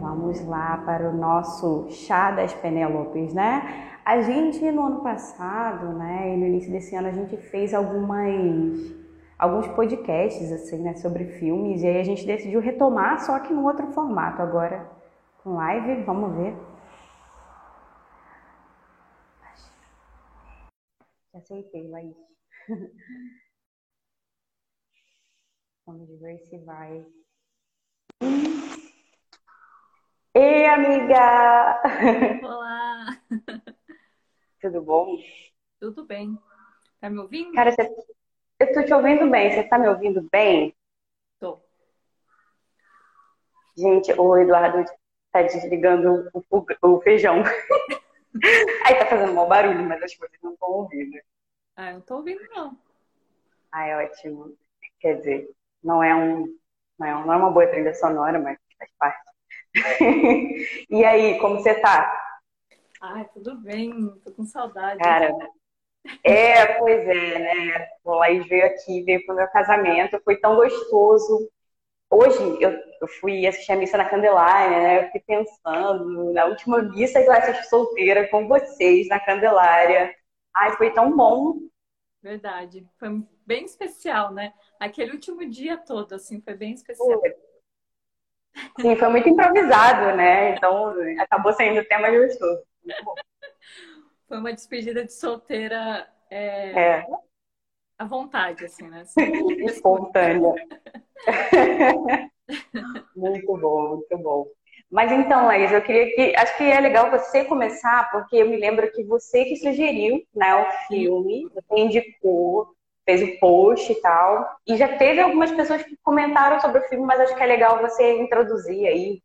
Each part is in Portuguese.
Vamos lá para o nosso chá das Penélopes, né? A gente no ano passado, né, e no início desse ano a gente fez algumas alguns podcasts assim, né, sobre filmes e aí a gente decidiu retomar só que no outro formato agora com live, vamos ver. Aceitei, Laís. Vamos ver se vai. Ei, amiga! Olá! Tudo bom? Tudo bem. Tá me ouvindo? Cara, você... eu tô te ouvindo bem. Você tá me ouvindo bem? Tô. Gente, o Eduardo tá desligando o, o feijão. Aí tá fazendo mau barulho, mas acho que vocês não estão ouvindo. Ah, eu não tô ouvindo, não. Ah, é ótimo. Quer dizer, não é um. Não é, não é uma boa trilha sonora, mas faz parte. e aí, como você tá? Ai, tudo bem, tô com saudade. Cara, é, pois é, né? O Laís veio aqui, veio pro meu casamento, foi tão gostoso. Hoje eu, eu fui assistir a missa na Candelária, né? Eu fiquei pensando na última missa que eu assisti solteira com vocês na Candelária. Ai, foi tão bom. Verdade. Foi bem especial, né? Aquele último dia todo, assim, foi bem especial. Foi. Sim, foi muito improvisado, né? Então acabou sendo até mais gostoso. Foi uma despedida de solteira é, é. à vontade, assim, né? Assim, Espontânea. muito bom, muito bom. Mas então, Laís, eu queria que. Acho que é legal você começar, porque eu me lembro que você que sugeriu né, o filme, você indicou, fez o post e tal. E já teve algumas pessoas que comentaram sobre o filme, mas acho que é legal você introduzir aí.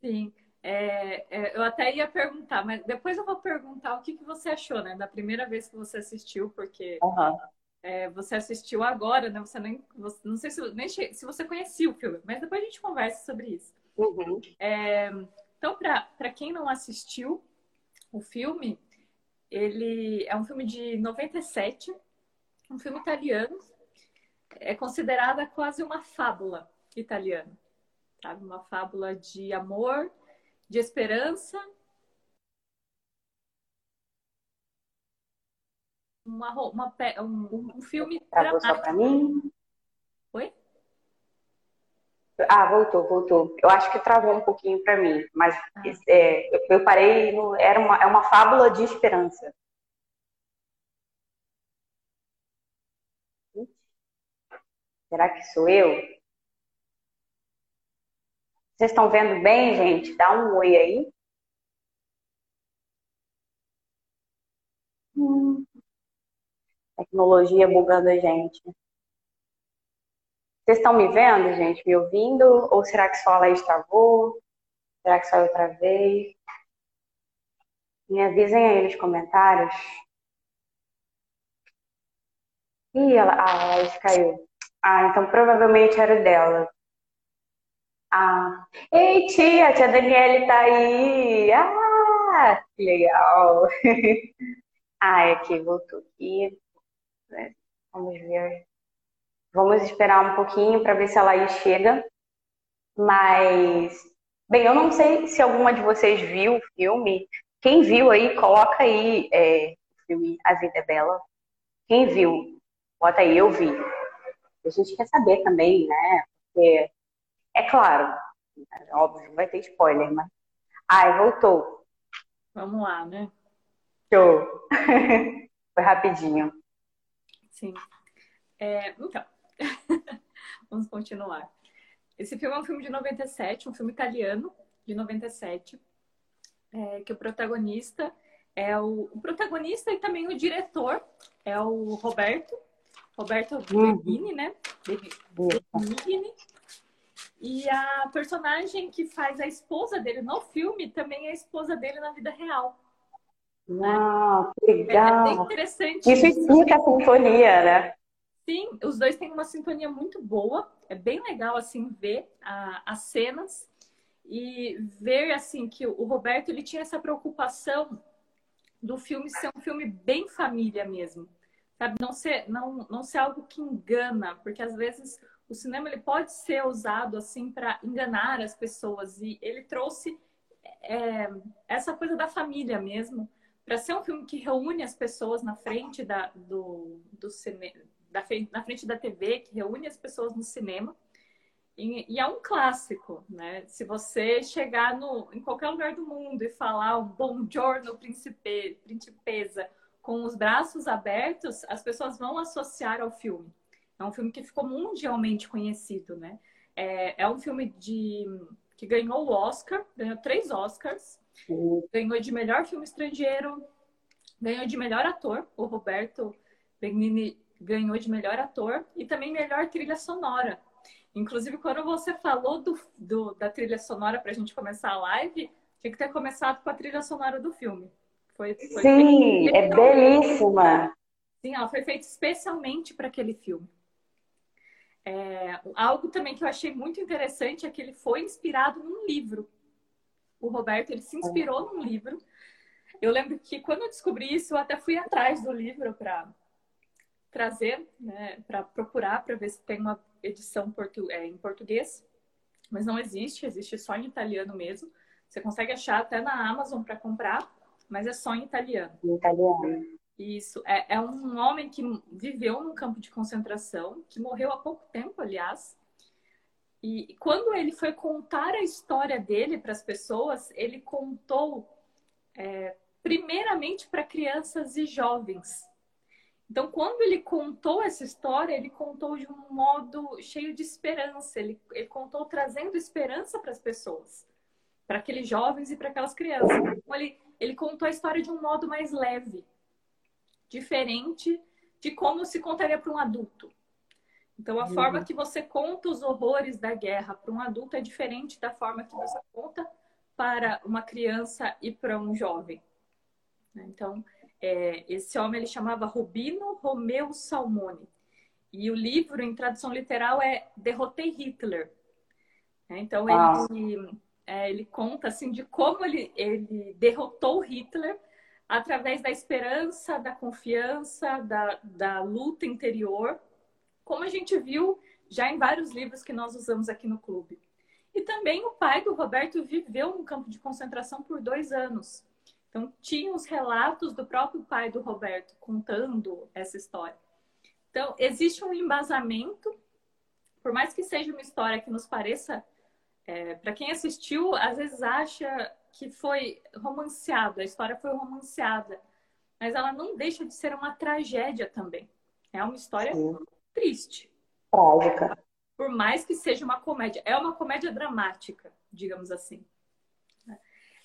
Sim. É, é, eu até ia perguntar, mas depois eu vou perguntar o que, que você achou, né? Da primeira vez que você assistiu, porque uhum. é, você assistiu agora, né? Você nem, você, não sei se, nem se você conhecia o filme, mas depois a gente conversa sobre isso. Uhum. É, então, para quem não assistiu o filme, ele é um filme de 97, um filme italiano, é considerada quase uma fábula italiana, sabe? Uma fábula de amor de esperança. Uma, uma, um, um filme Travou só para mim? Oi? Ah, voltou, voltou. Eu acho que travou um pouquinho para mim, mas ah. é, eu, eu, parei no. Era uma, é uma fábula de esperança. Será que sou eu? Vocês estão vendo bem, gente? Dá um oi aí. Hum. Tecnologia bugando a gente. Vocês estão me vendo, gente? Me ouvindo? Ou será que só a Laís travou? Será que só eu travei? Me avisem aí nos comentários. Ih, a Laís caiu. Ah, então provavelmente era dela. Ah, ei tia, a tia Daniele tá aí. Ah, que legal. ah, é que voltou aqui. Vamos ver. Vamos esperar um pouquinho para ver se ela aí chega. Mas, bem, eu não sei se alguma de vocês viu o filme. Quem viu aí, coloca aí é, o filme A Vida é Bela. Quem viu, bota aí, eu vi. A gente quer saber também, né? Porque é claro, é óbvio, vai ter spoiler, mas. Ai, voltou. Vamos lá, né? Show! Foi rapidinho. Sim. É, então, vamos continuar. Esse filme é um filme de 97, um filme italiano de 97, é, que o protagonista é o, o, protagonista e também o diretor é o Roberto, Roberto uhum. Benigni, né? Benigni. E a personagem que faz a esposa dele no filme também é a esposa dele na vida real. Uau, que legal! É, é interessante. Isso, isso explica a sintonia, né? Sim, os dois têm uma sintonia muito boa. É bem legal, assim, ver a, as cenas e ver, assim, que o Roberto, ele tinha essa preocupação do filme ser um filme bem família mesmo. Sabe? Não ser, não, não ser algo que engana, porque às vezes o cinema ele pode ser usado assim para enganar as pessoas e ele trouxe é, essa coisa da família mesmo para ser um filme que reúne as pessoas na frente da, do, do cinema, da, na frente da TV, que reúne as pessoas no cinema. E, e, é um clássico, né? Se você chegar no, em qualquer lugar do mundo e falar um bom giorno, príncipe, principesa, com os braços abertos, as pessoas vão associar ao filme. É um filme que ficou mundialmente conhecido, né? É, é um filme de, que ganhou o Oscar, ganhou três Oscars. Uhum. Ganhou de melhor filme estrangeiro, ganhou de melhor ator. O Roberto Benigni ganhou de melhor ator e também melhor trilha sonora. Inclusive, quando você falou do, do da trilha sonora para a gente começar a live, tinha que ter começado com a trilha sonora do filme. Foi, foi Sim, é belíssima. Sim, ela foi feita especialmente para aquele filme. É, algo também que eu achei muito interessante é que ele foi inspirado num livro. O Roberto ele se inspirou num livro. Eu lembro que quando eu descobri isso, eu até fui atrás do livro para trazer, né, para procurar para ver se tem uma edição portu é, em português, mas não existe, existe só em italiano mesmo. Você consegue achar até na Amazon para comprar, mas é só em italiano. Em italiano. Isso. É, é um homem que viveu num campo de concentração, que morreu há pouco tempo, aliás. E quando ele foi contar a história dele para as pessoas, ele contou é, primeiramente para crianças e jovens. Então, quando ele contou essa história, ele contou de um modo cheio de esperança. Ele, ele contou trazendo esperança para as pessoas, para aqueles jovens e para aquelas crianças. Então, ele, ele contou a história de um modo mais leve diferente de como se contaria para um adulto. Então, a uhum. forma que você conta os horrores da guerra para um adulto é diferente da forma que você conta para uma criança e para um jovem. Então, é, esse homem ele chamava Rubino Romeu Salmone. E o livro, em tradução literal, é Derrotei Hitler. Então, ele, é, ele conta assim, de como ele, ele derrotou Hitler através da esperança, da confiança, da, da luta interior, como a gente viu já em vários livros que nós usamos aqui no clube. E também o pai do Roberto viveu no campo de concentração por dois anos. Então, tinha os relatos do próprio pai do Roberto contando essa história. Então, existe um embasamento, por mais que seja uma história que nos pareça, é, para quem assistiu, às vezes acha que foi romanceado, a história foi romanceada, mas ela não deixa de ser uma tragédia também. É uma história Sim. triste. Trágica. Por mais que seja uma comédia, é uma comédia dramática, digamos assim.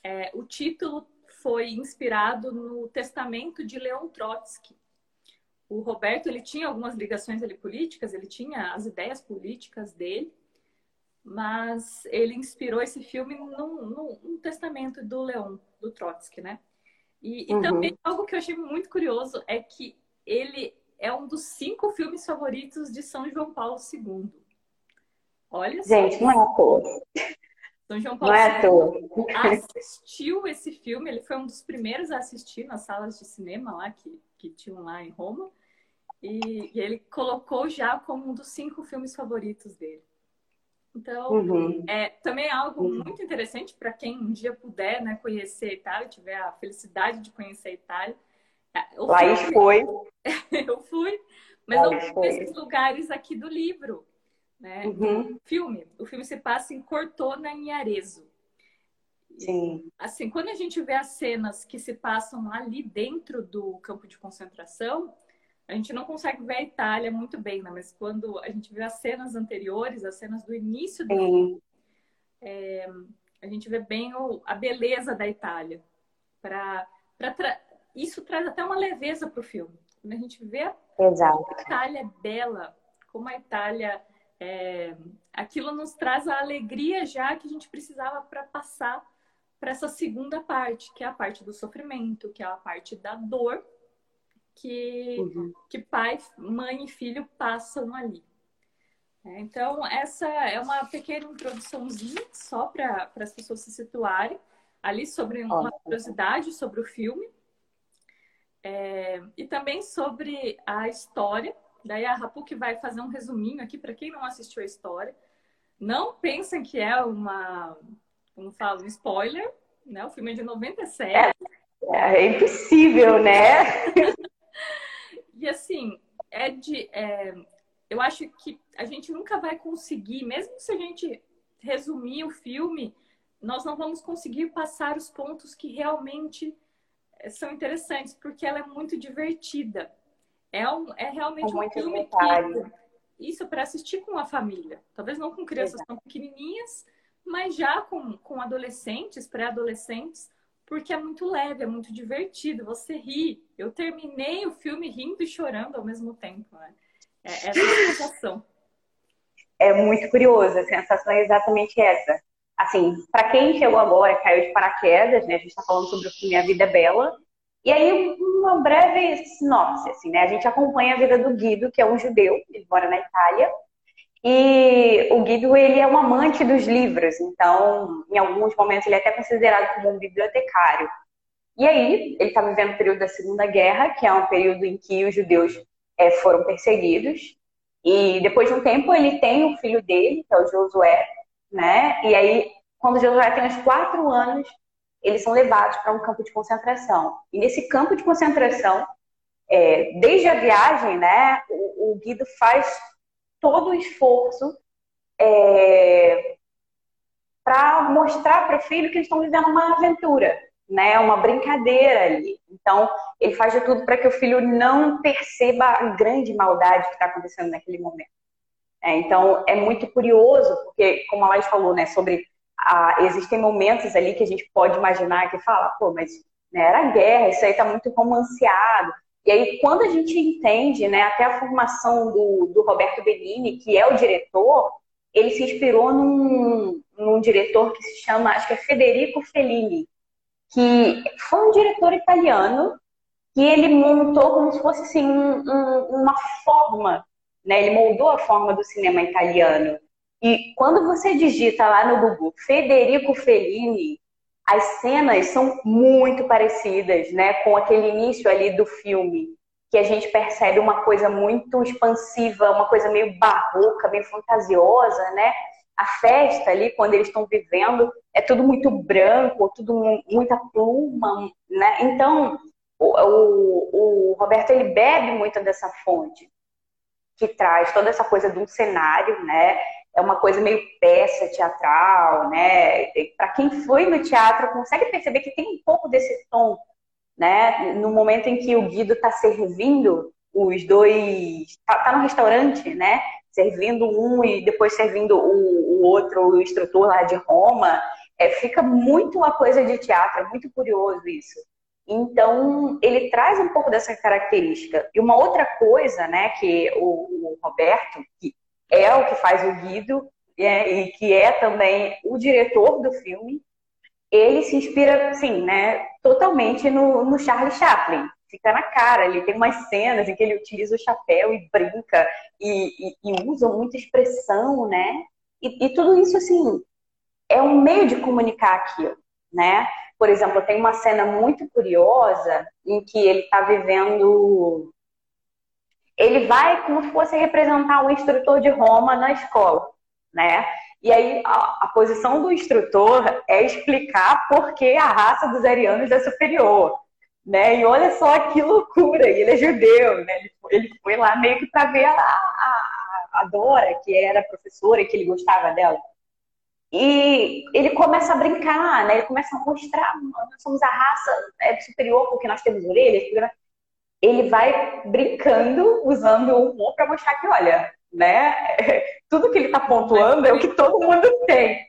É, o título foi inspirado no testamento de Leon Trotsky. O Roberto ele tinha algumas ligações ali, políticas, ele tinha as ideias políticas dele, mas ele inspirou esse filme num, num, num testamento do Leon, do Trotsky, né? E, e uhum. também algo que eu achei muito curioso é que ele é um dos cinco filmes favoritos de São João Paulo II. Olha Gente, só. não é à toa. São João Paulo não é à toa. assistiu esse filme, ele foi um dos primeiros a assistir nas salas de cinema lá que, que tinham lá em Roma. E, e ele colocou já como um dos cinco filmes favoritos dele. Então, uhum. é, também é algo uhum. muito interessante para quem um dia puder né, conhecer a Itália, tiver a felicidade de conhecer a Itália. Eu Laís foi. eu fui, mas Laís não fui nesses lugares aqui do livro. Né? Uhum. filme. O filme se passa em Cortona, em Arezzo. Sim. Assim, quando a gente vê as cenas que se passam ali dentro do campo de concentração, a gente não consegue ver a Itália muito bem, né? mas quando a gente vê as cenas anteriores, as cenas do início do filme, é, a gente vê bem o, a beleza da Itália. Pra, pra tra... Isso traz até uma leveza para o filme. Quando a gente vê a, a Itália bela, como a Itália. É... aquilo nos traz a alegria já que a gente precisava para passar para essa segunda parte, que é a parte do sofrimento, que é a parte da dor que, uhum. que pai, mãe e filho passam ali. É, então, essa é uma pequena introduçãozinha só para as pessoas se situarem ali sobre uma curiosidade sobre o filme é, e também sobre a história Daí a Rapuc vai fazer um resuminho aqui para quem não assistiu a história. Não pensem que é uma, como fala, um spoiler, né? O filme é de 97. É, é impossível, né? e assim, é de. É, eu acho que a gente nunca vai conseguir, mesmo se a gente resumir o filme, nós não vamos conseguir passar os pontos que realmente eh, são interessantes, porque ela é muito divertida. É, um, é realmente é um filme que isso para assistir com a família. Talvez não com crianças Exato. tão pequenininhas, mas já com, com adolescentes, pré-adolescentes, porque é muito leve, é muito divertido. Você ri. Eu terminei o filme rindo e chorando ao mesmo tempo. Né? É essa é a sensação. É muito curioso, a sensação é exatamente essa. Assim, para quem chegou agora, caiu de paraquedas, né? A gente está falando sobre o filme A Vida é Bela, e aí, uma breve sinopse, assim, né? A gente acompanha a vida do Guido, que é um judeu, ele mora na Itália. E o Guido, ele é um amante dos livros, então, em alguns momentos, ele é até considerado como um bibliotecário. E aí, ele está vivendo o período da Segunda Guerra, que é um período em que os judeus é, foram perseguidos. E depois de um tempo, ele tem o filho dele, que é o Josué, né? E aí, quando Josué tem uns quatro anos, eles são levados para um campo de concentração. E nesse campo de concentração, é, desde a viagem, né, o, o, Guido faz todo o esforço é, para mostrar para o filho que eles estão vivendo uma aventura, né, uma brincadeira ali. Então, ele faz de tudo para que o filho não perceba a grande maldade que está acontecendo naquele momento. É, então, é muito curioso, porque, como a Laís falou, né, sobre ah, existem momentos ali que a gente pode imaginar que fala, pô, mas né, era guerra, isso aí tá muito romanceado. E aí, quando a gente entende, né, até a formação do, do Roberto Benini, que é o diretor, ele se inspirou num, num diretor que se chama, acho que é Federico Fellini, que foi um diretor italiano que ele montou como se fosse assim, um, um, uma forma, né? Ele moldou a forma do cinema italiano. E quando você digita lá no Google Federico Fellini, as cenas são muito parecidas, né, com aquele início ali do filme, que a gente percebe uma coisa muito expansiva, uma coisa meio barroca, meio fantasiosa, né? A festa ali, quando eles estão vivendo, é tudo muito branco, tudo muita pluma, né? Então, o, o, o Roberto ele bebe muito dessa fonte que traz toda essa coisa de um cenário, né? É uma coisa meio peça teatral, né? Para quem foi no teatro consegue perceber que tem um pouco desse tom, né? No momento em que o Guido está servindo os dois, tá, tá, no restaurante, né? Servindo um e depois servindo o, o outro, o instrutor lá de Roma, é, fica muito uma coisa de teatro, é muito curioso isso. Então, ele traz um pouco dessa característica. E uma outra coisa, né, que o, o Roberto, que é o que faz o Guido, é, e que é também o diretor do filme, ele se inspira, sim, né, totalmente no, no Charlie Chaplin. Fica na cara, ele tem umas cenas em que ele utiliza o chapéu e brinca e, e, e usa muita expressão, né? E, e, tudo isso, assim, é um meio de comunicar aquilo, né? Por exemplo, tem uma cena muito curiosa em que ele está vivendo ele vai como se fosse representar o instrutor de Roma na escola, né? E aí a, a, posição do instrutor é explicar por que a raça dos arianos é superior, né? E olha só que loucura, e ele é judeu, né? Ele, ele foi lá meio que para ver a, a, a Dora, que era professora e que ele gostava dela. E ele começa a brincar, né? Ele começa a mostrar, nós somos a raça é, superior porque nós temos orelhas, ele vai brincando, usando o humor para mostrar que, olha, né, tudo que ele está pontuando é o que todo mundo tem.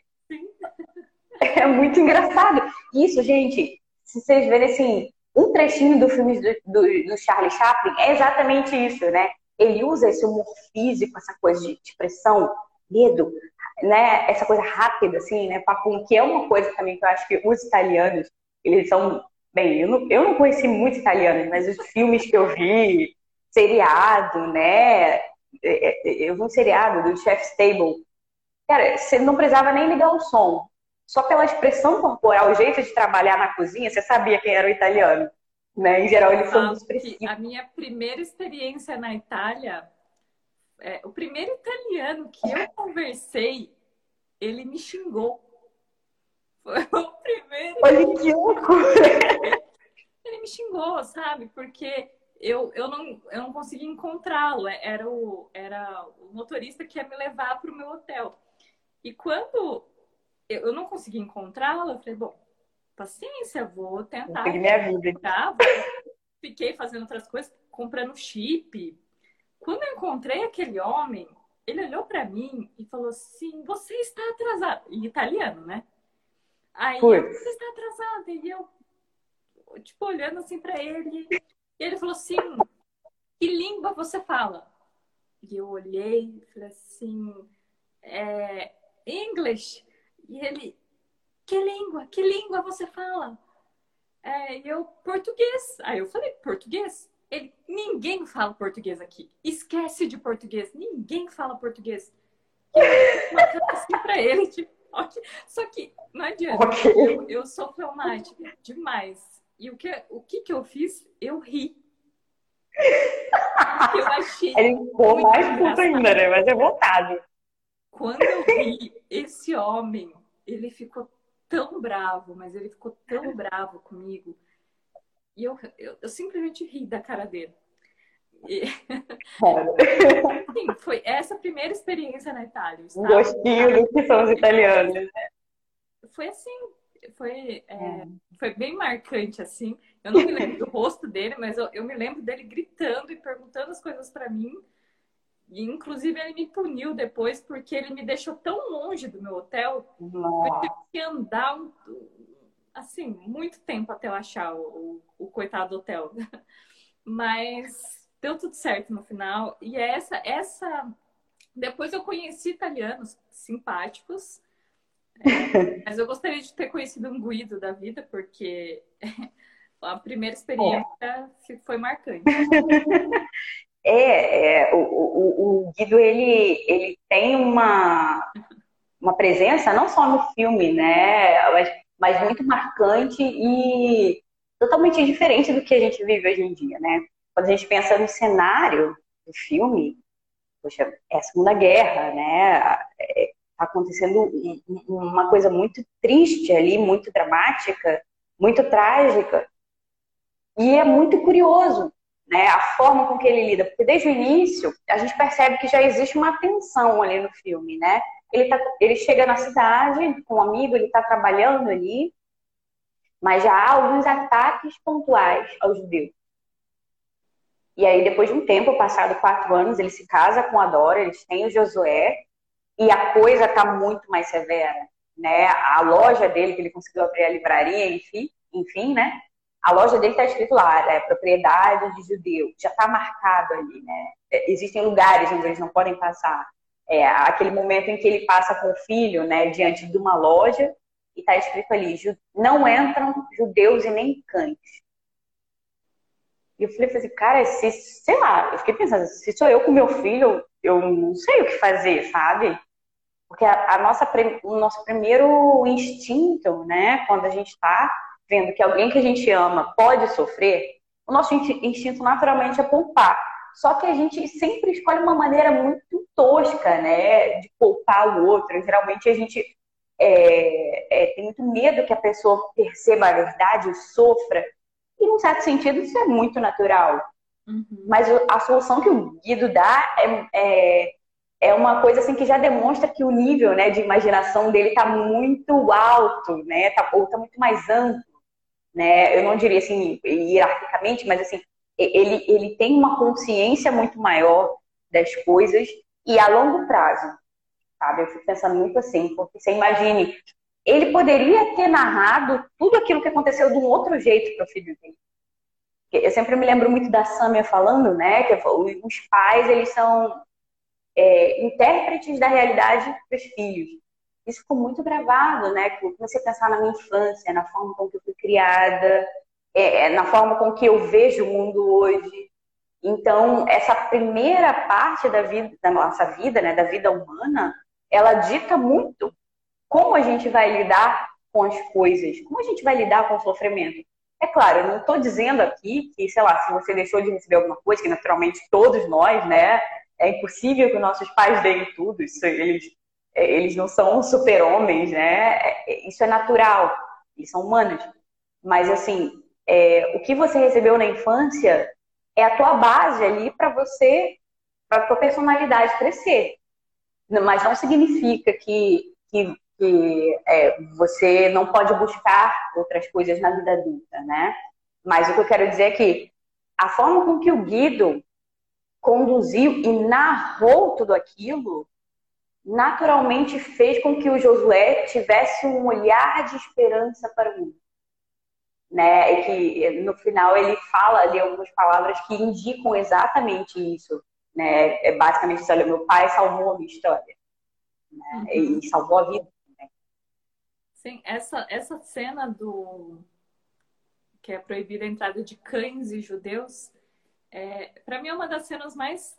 É muito engraçado. Isso, gente, se vocês verem assim, um trechinho do filme do, do, do Charlie Chaplin é exatamente isso, né? Ele usa esse humor físico, essa coisa de expressão, medo, né? Essa coisa rápida, assim, né? Papum, que é uma coisa também que eu acho que os italianos, eles são Bem, eu não, eu não conheci muitos italianos, mas os filmes que eu vi, seriado, né? É, é, eu vi um seriado do Chef's Table. Cara, você não precisava nem ligar o som. Só pela expressão corporal, o jeito de trabalhar na cozinha, você sabia quem era o italiano. Né? Em geral, eles são expressivos. A minha primeira experiência na Itália é, o primeiro italiano que eu conversei, ele me xingou. Foi o primeiro. Olha que loucura! Ele me xingou, sabe? Porque eu, eu, não, eu não consegui encontrá-lo. É, era o, era o motorista que ia me levar para o meu hotel. E quando eu não consegui encontrá-lo, eu falei, bom, paciência, vou tentar. Vou minha vida. Tá? Fiquei fazendo outras coisas, comprando chip. Quando eu encontrei aquele homem, ele olhou para mim e falou assim: Você está atrasado. Em italiano, né? Aí, você está atrasada. E eu, tipo, olhando assim para ele. E ele falou assim: Que língua você fala? E eu olhei e falei assim: é, English. E ele: Que língua? Que língua você fala? É, e eu, português. Aí eu falei: Português? Ele, ninguém fala português aqui. Esquece de português. Ninguém fala português. E eu assim pra ele, tipo, okay. só que não adianta. Okay. Eu, eu sou fleumática demais. E o que, o que que eu fiz? Eu ri. Eu achei. Ele ficou mais puto ainda, né? Mas é vontade. Quando eu vi esse homem, ele ficou tão bravo, mas ele ficou tão bravo comigo. E eu, eu, eu simplesmente ri da cara dele. E... Sim, foi essa a primeira experiência na Itália. Um gostinho do que são os italianos. Né? Foi assim, foi, é, é. foi bem marcante, assim. Eu não me lembro do rosto dele, mas eu, eu me lembro dele gritando e perguntando as coisas para mim. E, inclusive, ele me puniu depois porque ele me deixou tão longe do meu hotel Nossa. que eu tive que andar assim, muito tempo até eu achar o, o, o coitado do hotel. Mas deu tudo certo no final. E essa, essa. Depois eu conheci italianos simpáticos. É, mas eu gostaria de ter conhecido um Guido da vida, porque a primeira experiência oh. foi marcante. É, é o, o, o, Guido ele, ele tem uma, uma presença não só no filme, né? Mas mas muito marcante e totalmente diferente do que a gente vive hoje em dia, né? Quando a gente pensa no cenário do filme, poxa, é a Segunda Guerra, né? É, tá acontecendo uma coisa muito triste ali, muito dramática, muito trágica. E é muito curioso, né? A forma com que ele lida, porque desde o início a gente percebe que já existe uma tensão ali no filme, né? Ele, tá, ele chega na cidade com um amigo, ele está trabalhando ali, mas já há alguns ataques pontuais aos judeus. E aí, depois de um tempo, passado quatro anos, ele se casa com a Dora, eles têm o Josué, e a coisa está muito mais severa. Né? A loja dele, que ele conseguiu abrir a livraria, enfim, enfim né? A loja dele está escrito lá, é propriedade de judeu, já está marcado ali, né? Existem lugares onde eles não podem passar é, aquele momento em que ele passa com o filho, né, diante de uma loja e está escrito ali: não entram judeus e nem cães. E eu falei assim, cara, se, sei lá, eu fiquei pensando, se sou eu com meu filho, eu não sei o que fazer, sabe? Porque a, a nossa, o nosso primeiro instinto, né, quando a gente está vendo que alguém que a gente ama pode sofrer, o nosso instinto naturalmente é poupar. Só que a gente sempre escolhe uma maneira muito tosca, né, de poupar o outro. Geralmente a gente é, é, tem muito medo que a pessoa perceba a verdade sofra. E, num certo sentido, isso é muito natural. Uhum. Mas a solução que o Guido dá é, é, é, uma coisa assim que já demonstra que o nível né, de imaginação dele está muito alto, né? Tá, ou está muito mais amplo. Né? Eu não diria assim hierarquicamente, mas assim, ele, ele tem uma consciência muito maior das coisas e a longo prazo, sabe? Eu fico pensando muito assim, porque você imagine, ele poderia ter narrado tudo aquilo que aconteceu de um outro jeito para o filho dele. Eu sempre me lembro muito da Samia falando, né, que os pais, eles são é, intérpretes da realidade para os filhos. Isso ficou muito gravado, né? Comecei a pensar na minha infância, na forma como eu fui criada, é, é, na forma com que eu vejo o mundo hoje. Então, essa primeira parte da vida, da nossa vida, né, da vida humana, ela dita muito como a gente vai lidar com as coisas, como a gente vai lidar com o sofrimento. É claro, eu não estou dizendo aqui que, sei lá, se você deixou de receber alguma coisa, que naturalmente todos nós, né, É impossível que nossos pais deem tudo. Isso, eles, é, eles não são super-homens, né? É, isso é natural. Eles são humanos. Mas, assim, é, o que você recebeu na infância é a tua base ali para você, para tua personalidade crescer. Mas não significa que, que, que é, você não pode buscar outras coisas na vida adulta, né? Mas o que eu quero dizer é que a forma com que o Guido conduziu e narrou tudo aquilo naturalmente fez com que o Josué tivesse um olhar de esperança para o mundo né? E que no final ele fala ali algumas palavras que indicam exatamente isso, né? É basicamente isso, olha, meu pai salvou a minha história, né? Uhum. E salvou a vida. Sim, essa, essa cena do que é proibida a entrada de cães e judeus, é, para mim é uma das cenas mais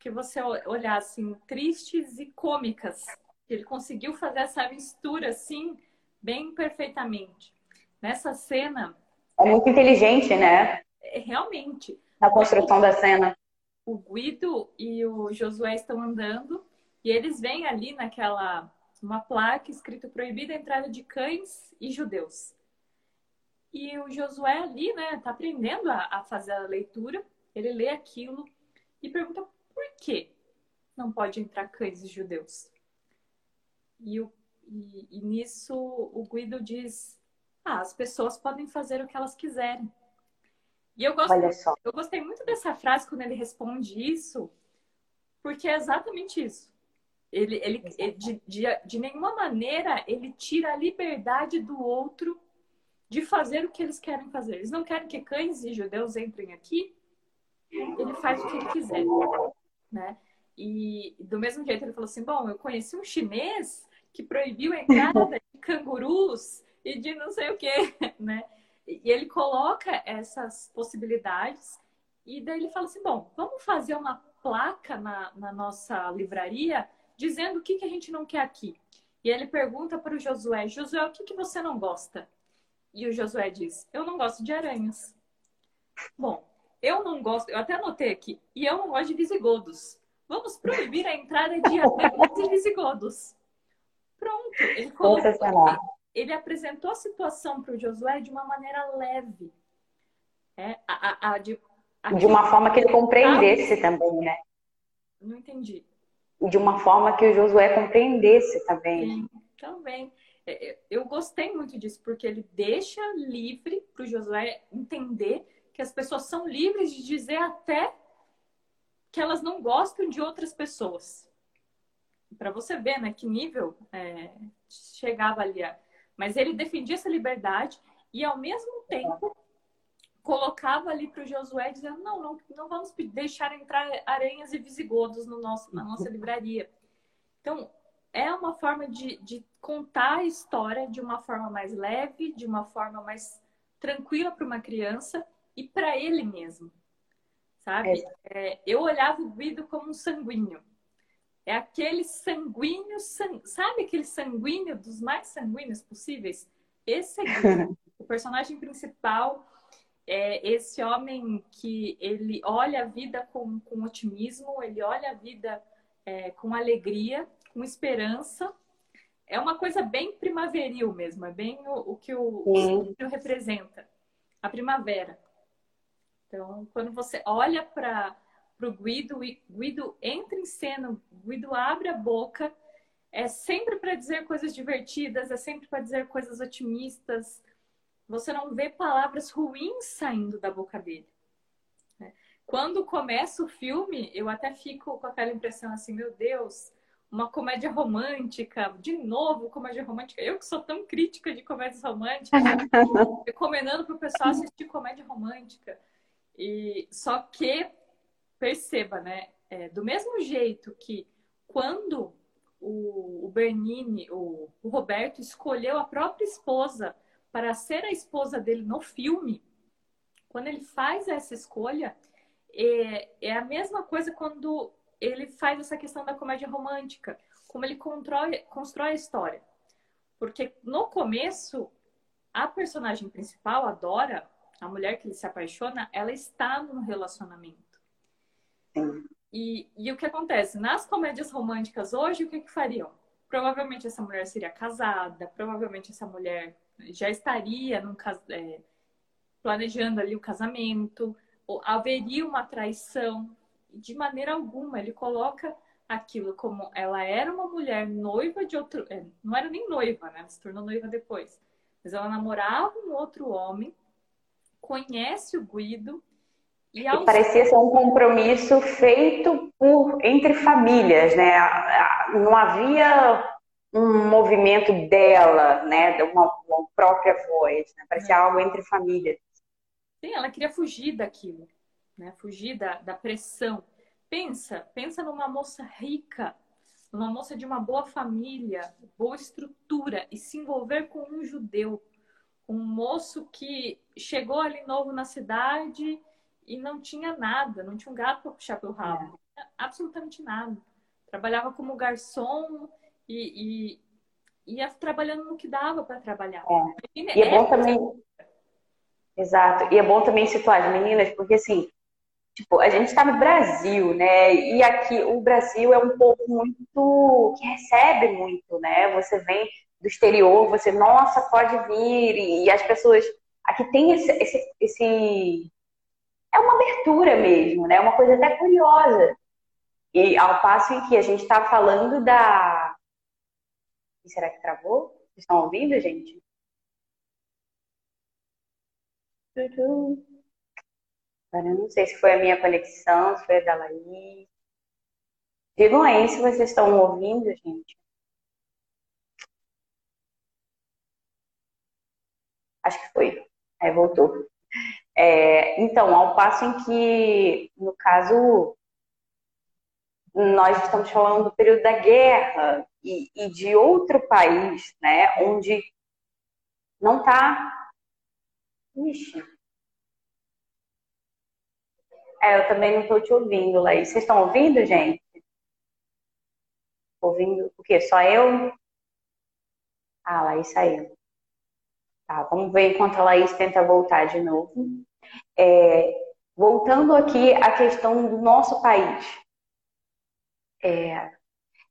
que você olhar assim tristes e cômicas. Ele conseguiu fazer essa mistura assim bem perfeitamente. Nessa cena. É muito inteligente, né? É, realmente. Na construção da cena. O Guido e o Josué estão andando e eles vêm ali naquela uma placa escrito proibida a entrada de cães e judeus. E o Josué ali, né, tá aprendendo a, a fazer a leitura. Ele lê aquilo e pergunta por que não pode entrar cães e judeus. E, o, e, e nisso o Guido diz: ah, as pessoas podem fazer o que elas quiserem. E eu, gosto, eu gostei muito dessa frase quando ele responde isso, porque é exatamente isso. Ele, ele, ele de, de, de nenhuma maneira ele tira a liberdade do outro de fazer o que eles querem fazer. Eles não querem que cães e judeus entrem aqui, ele faz o que ele quiser, né? E do mesmo jeito ele falou assim: bom, eu conheci um chinês que proibiu a entrada de cangurus e de não sei o que, né? E ele coloca essas possibilidades e daí ele fala assim, bom, vamos fazer uma placa na, na nossa livraria dizendo o que, que a gente não quer aqui. E ele pergunta para o Josué, Josué, o que, que você não gosta? E o Josué diz, eu não gosto de aranhas. Bom, eu não gosto, eu até anotei aqui, e eu não gosto de visigodos. Vamos proibir a entrada de aranhas e visigodos. Pronto, ele colocou ele apresentou a situação para o Josué de uma maneira leve. É, a, a, a, de, de uma forma que ele compreendesse também, né? Não entendi. De uma forma que o Josué compreendesse também. Sim, também. É, é, eu gostei muito disso, porque ele deixa livre para o Josué entender que as pessoas são livres de dizer até que elas não gostam de outras pessoas. Para você ver, né, que nível é, chegava ali a, mas ele defendia essa liberdade e, ao mesmo tempo, colocava ali para o Josué dizendo: não, não, não vamos deixar entrar aranhas e visigodos no nosso, na nossa livraria. Então, é uma forma de, de contar a história de uma forma mais leve, de uma forma mais tranquila para uma criança e para ele mesmo. Sabe? É, eu olhava o Guido como um sanguíneo. É aquele sanguíneo, sabe aquele sanguíneo dos mais sanguíneos possíveis? Esse é o personagem principal é esse homem que ele olha a vida com, com otimismo, ele olha a vida é, com alegria, com esperança. É uma coisa bem primaveril mesmo, é bem o, o que o, o representa, a primavera. Então, quando você olha para para o Guido, Guido entra em cena, Guido abre a boca, é sempre para dizer coisas divertidas, é sempre para dizer coisas otimistas. Você não vê palavras ruins saindo da boca dele. Né? Quando começa o filme, eu até fico com aquela impressão assim, meu Deus, uma comédia romântica, de novo comédia romântica. Eu que sou tão crítica de comédias românticas, recomendando para o pessoal assistir comédia romântica. E só que perceba, né? É, do mesmo jeito que quando o, o Bernini, o, o Roberto, escolheu a própria esposa para ser a esposa dele no filme, quando ele faz essa escolha, é, é a mesma coisa quando ele faz essa questão da comédia romântica, como ele constrói, constrói a história. Porque no começo, a personagem principal, a Dora, a mulher que ele se apaixona, ela está num relacionamento. E, e o que acontece? Nas comédias românticas hoje, o que, que fariam? Provavelmente essa mulher seria casada, provavelmente essa mulher já estaria num, é, planejando ali o casamento, ou haveria uma traição. De maneira alguma, ele coloca aquilo como ela era uma mulher noiva de outro. É, não era nem noiva, né? Se tornou noiva depois. Mas ela namorava um outro homem, conhece o Guido. E, aos... e parecia ser um compromisso feito por entre famílias, né? Não havia um movimento dela, né? Uma, uma própria voz, né? Parecia é. algo entre famílias. Sim, ela queria fugir daquilo, né? Fugir da, da pressão. Pensa, pensa numa moça rica, numa moça de uma boa família, boa estrutura e se envolver com um judeu, um moço que chegou ali novo na cidade e não tinha nada, não tinha um gato para puxar pelo rabo, é. absolutamente nada. Trabalhava como garçom e, e ia trabalhando no que dava para trabalhar. É. E é bom também Exato. E é bom também situar as meninas, porque assim, tipo, a gente está no Brasil, né? E aqui o Brasil é um povo muito que recebe muito, né? Você vem do exterior, você, nossa, pode vir, e as pessoas aqui tem esse, esse, esse é uma abertura mesmo, né? Uma coisa até curiosa. E ao passo em que a gente está falando da. Será que travou? Vocês estão ouvindo, gente? Agora, eu não sei se foi a minha conexão, se foi a da Laís. Digam aí se vocês estão ouvindo, gente. Acho que foi. Aí voltou. É, então, ao passo em que, no caso, nós estamos falando do período da guerra e, e de outro país, né, onde não está Ixi. É, eu também não estou te ouvindo, Laís. Vocês estão ouvindo, gente? Ouvindo o quê? Só eu? Ah, Laís saiu. Tá, vamos ver enquanto a Laís tenta voltar de novo. É, voltando aqui à questão do nosso país. É,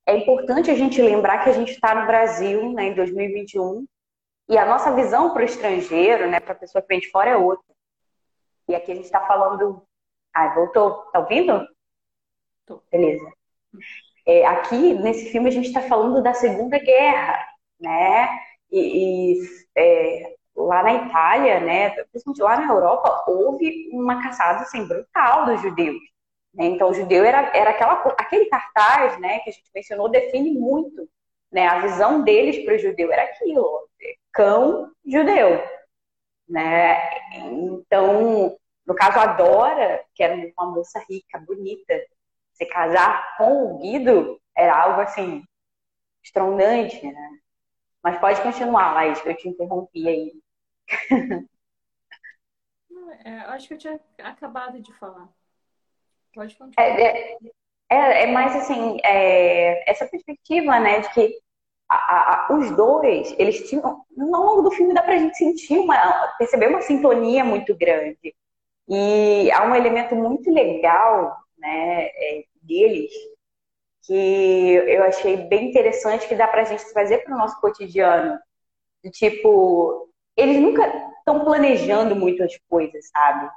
é importante a gente lembrar que a gente está no Brasil, né, em 2021, e a nossa visão para o estrangeiro, né, para a pessoa que vem de fora é outra. E aqui a gente está falando. Ah, voltou. Tá ouvindo? Tô. Beleza. É, aqui, nesse filme, a gente está falando da Segunda Guerra, né? E, e é, lá na Itália, né, principalmente lá na Europa, houve uma caçada assim, brutal dos judeus. Né? Então, o judeu era, era aquela, aquele cartaz né, que a gente mencionou, define muito. Né? A visão deles para o judeu era aquilo cão judeu, né? Então, no caso, a Dora, que era uma moça rica, bonita, se casar com o Guido era algo assim estrondante, né? Mas pode continuar, Laís, que eu te interrompi aí. É, acho que eu tinha acabado de falar. Pode continuar. É, é, é, é mais assim, é, essa perspectiva, né, de que a, a, os dois, eles tinham. Ao longo do filme dá pra gente sentir uma. perceber uma sintonia muito grande. E há um elemento muito legal né, é, deles que eu achei bem interessante que dá pra gente trazer para o nosso cotidiano. Tipo, eles nunca estão planejando muito as coisas, sabe?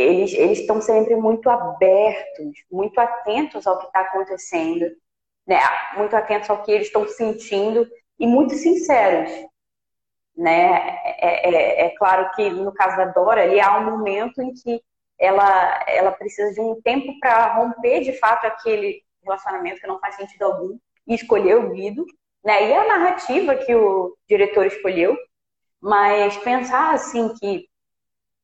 Eles estão sempre muito abertos, muito atentos ao que está acontecendo né, muito atentos ao que eles estão sentindo e muito sinceros. Né? É, é, é, claro que no caso da Dora, ali há um momento em que ela, ela precisa de um tempo para romper de fato aquele relacionamento que não faz sentido algum e escolher o Guido. Né? E a narrativa que o diretor escolheu, mas pensar assim que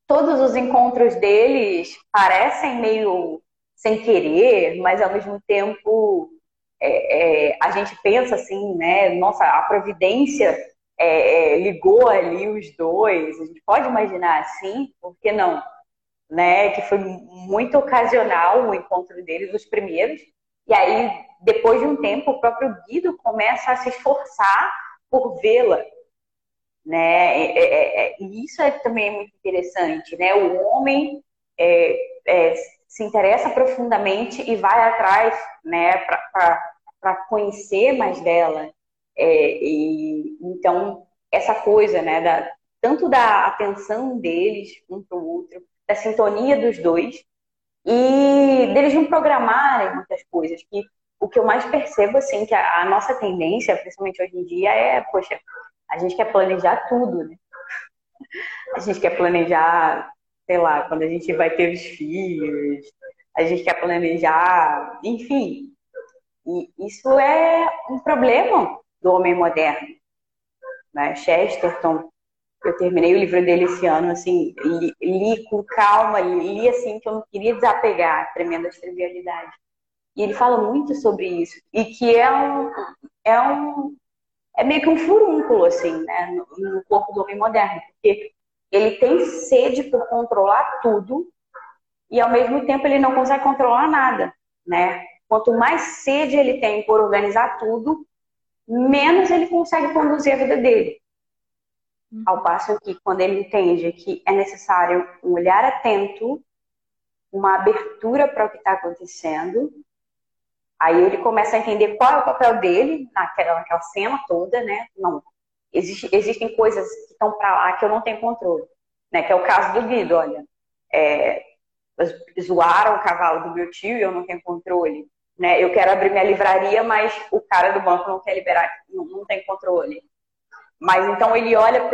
todos os encontros deles parecem meio sem querer, mas ao mesmo tempo é, é, a gente pensa assim, né? Nossa, a providência é, é, ligou ali os dois. A gente pode imaginar assim, por que não? Né? Que foi muito ocasional o encontro deles, os primeiros. E aí, depois de um tempo, o próprio Guido começa a se esforçar por vê-la. Né? É, é, e isso é também muito interessante, né? O homem se interessa profundamente e vai atrás, né, para conhecer mais dela. É, e, então, essa coisa, né, da, tanto da atenção deles um para o outro, da sintonia dos dois, e deles não programarem muitas coisas. Que o que eu mais percebo, assim, que a, a nossa tendência, principalmente hoje em dia, é, poxa, a gente quer planejar tudo, né? A gente quer planejar, sei lá, quando a gente vai ter os filhos, a gente quer planejar, enfim. E isso é um problema do homem moderno. Né? Chesterton, eu terminei o livro dele esse ano, assim, li, li com calma, li, assim que eu não queria desapegar, tremendas trivialidades. E ele fala muito sobre isso e que é um é um é meio que um furúnculo assim, né, no, no corpo do homem moderno, porque ele tem sede por controlar tudo e ao mesmo tempo ele não consegue controlar nada, né? Quanto mais sede ele tem por organizar tudo, menos ele consegue conduzir a vida dele. Uhum. Ao passo que, quando ele entende que é necessário um olhar atento, uma abertura para o que está acontecendo, aí ele começa a entender qual é o papel dele naquela, naquela cena toda, né? Não, existe, existem coisas que estão para lá que eu não tenho controle, né? Que é o caso do Guido, olha. É, zoaram o cavalo do meu tio e eu não tenho controle. Né? Eu quero abrir minha livraria, mas o cara do banco não quer liberar, não, não tem controle. Mas então ele olha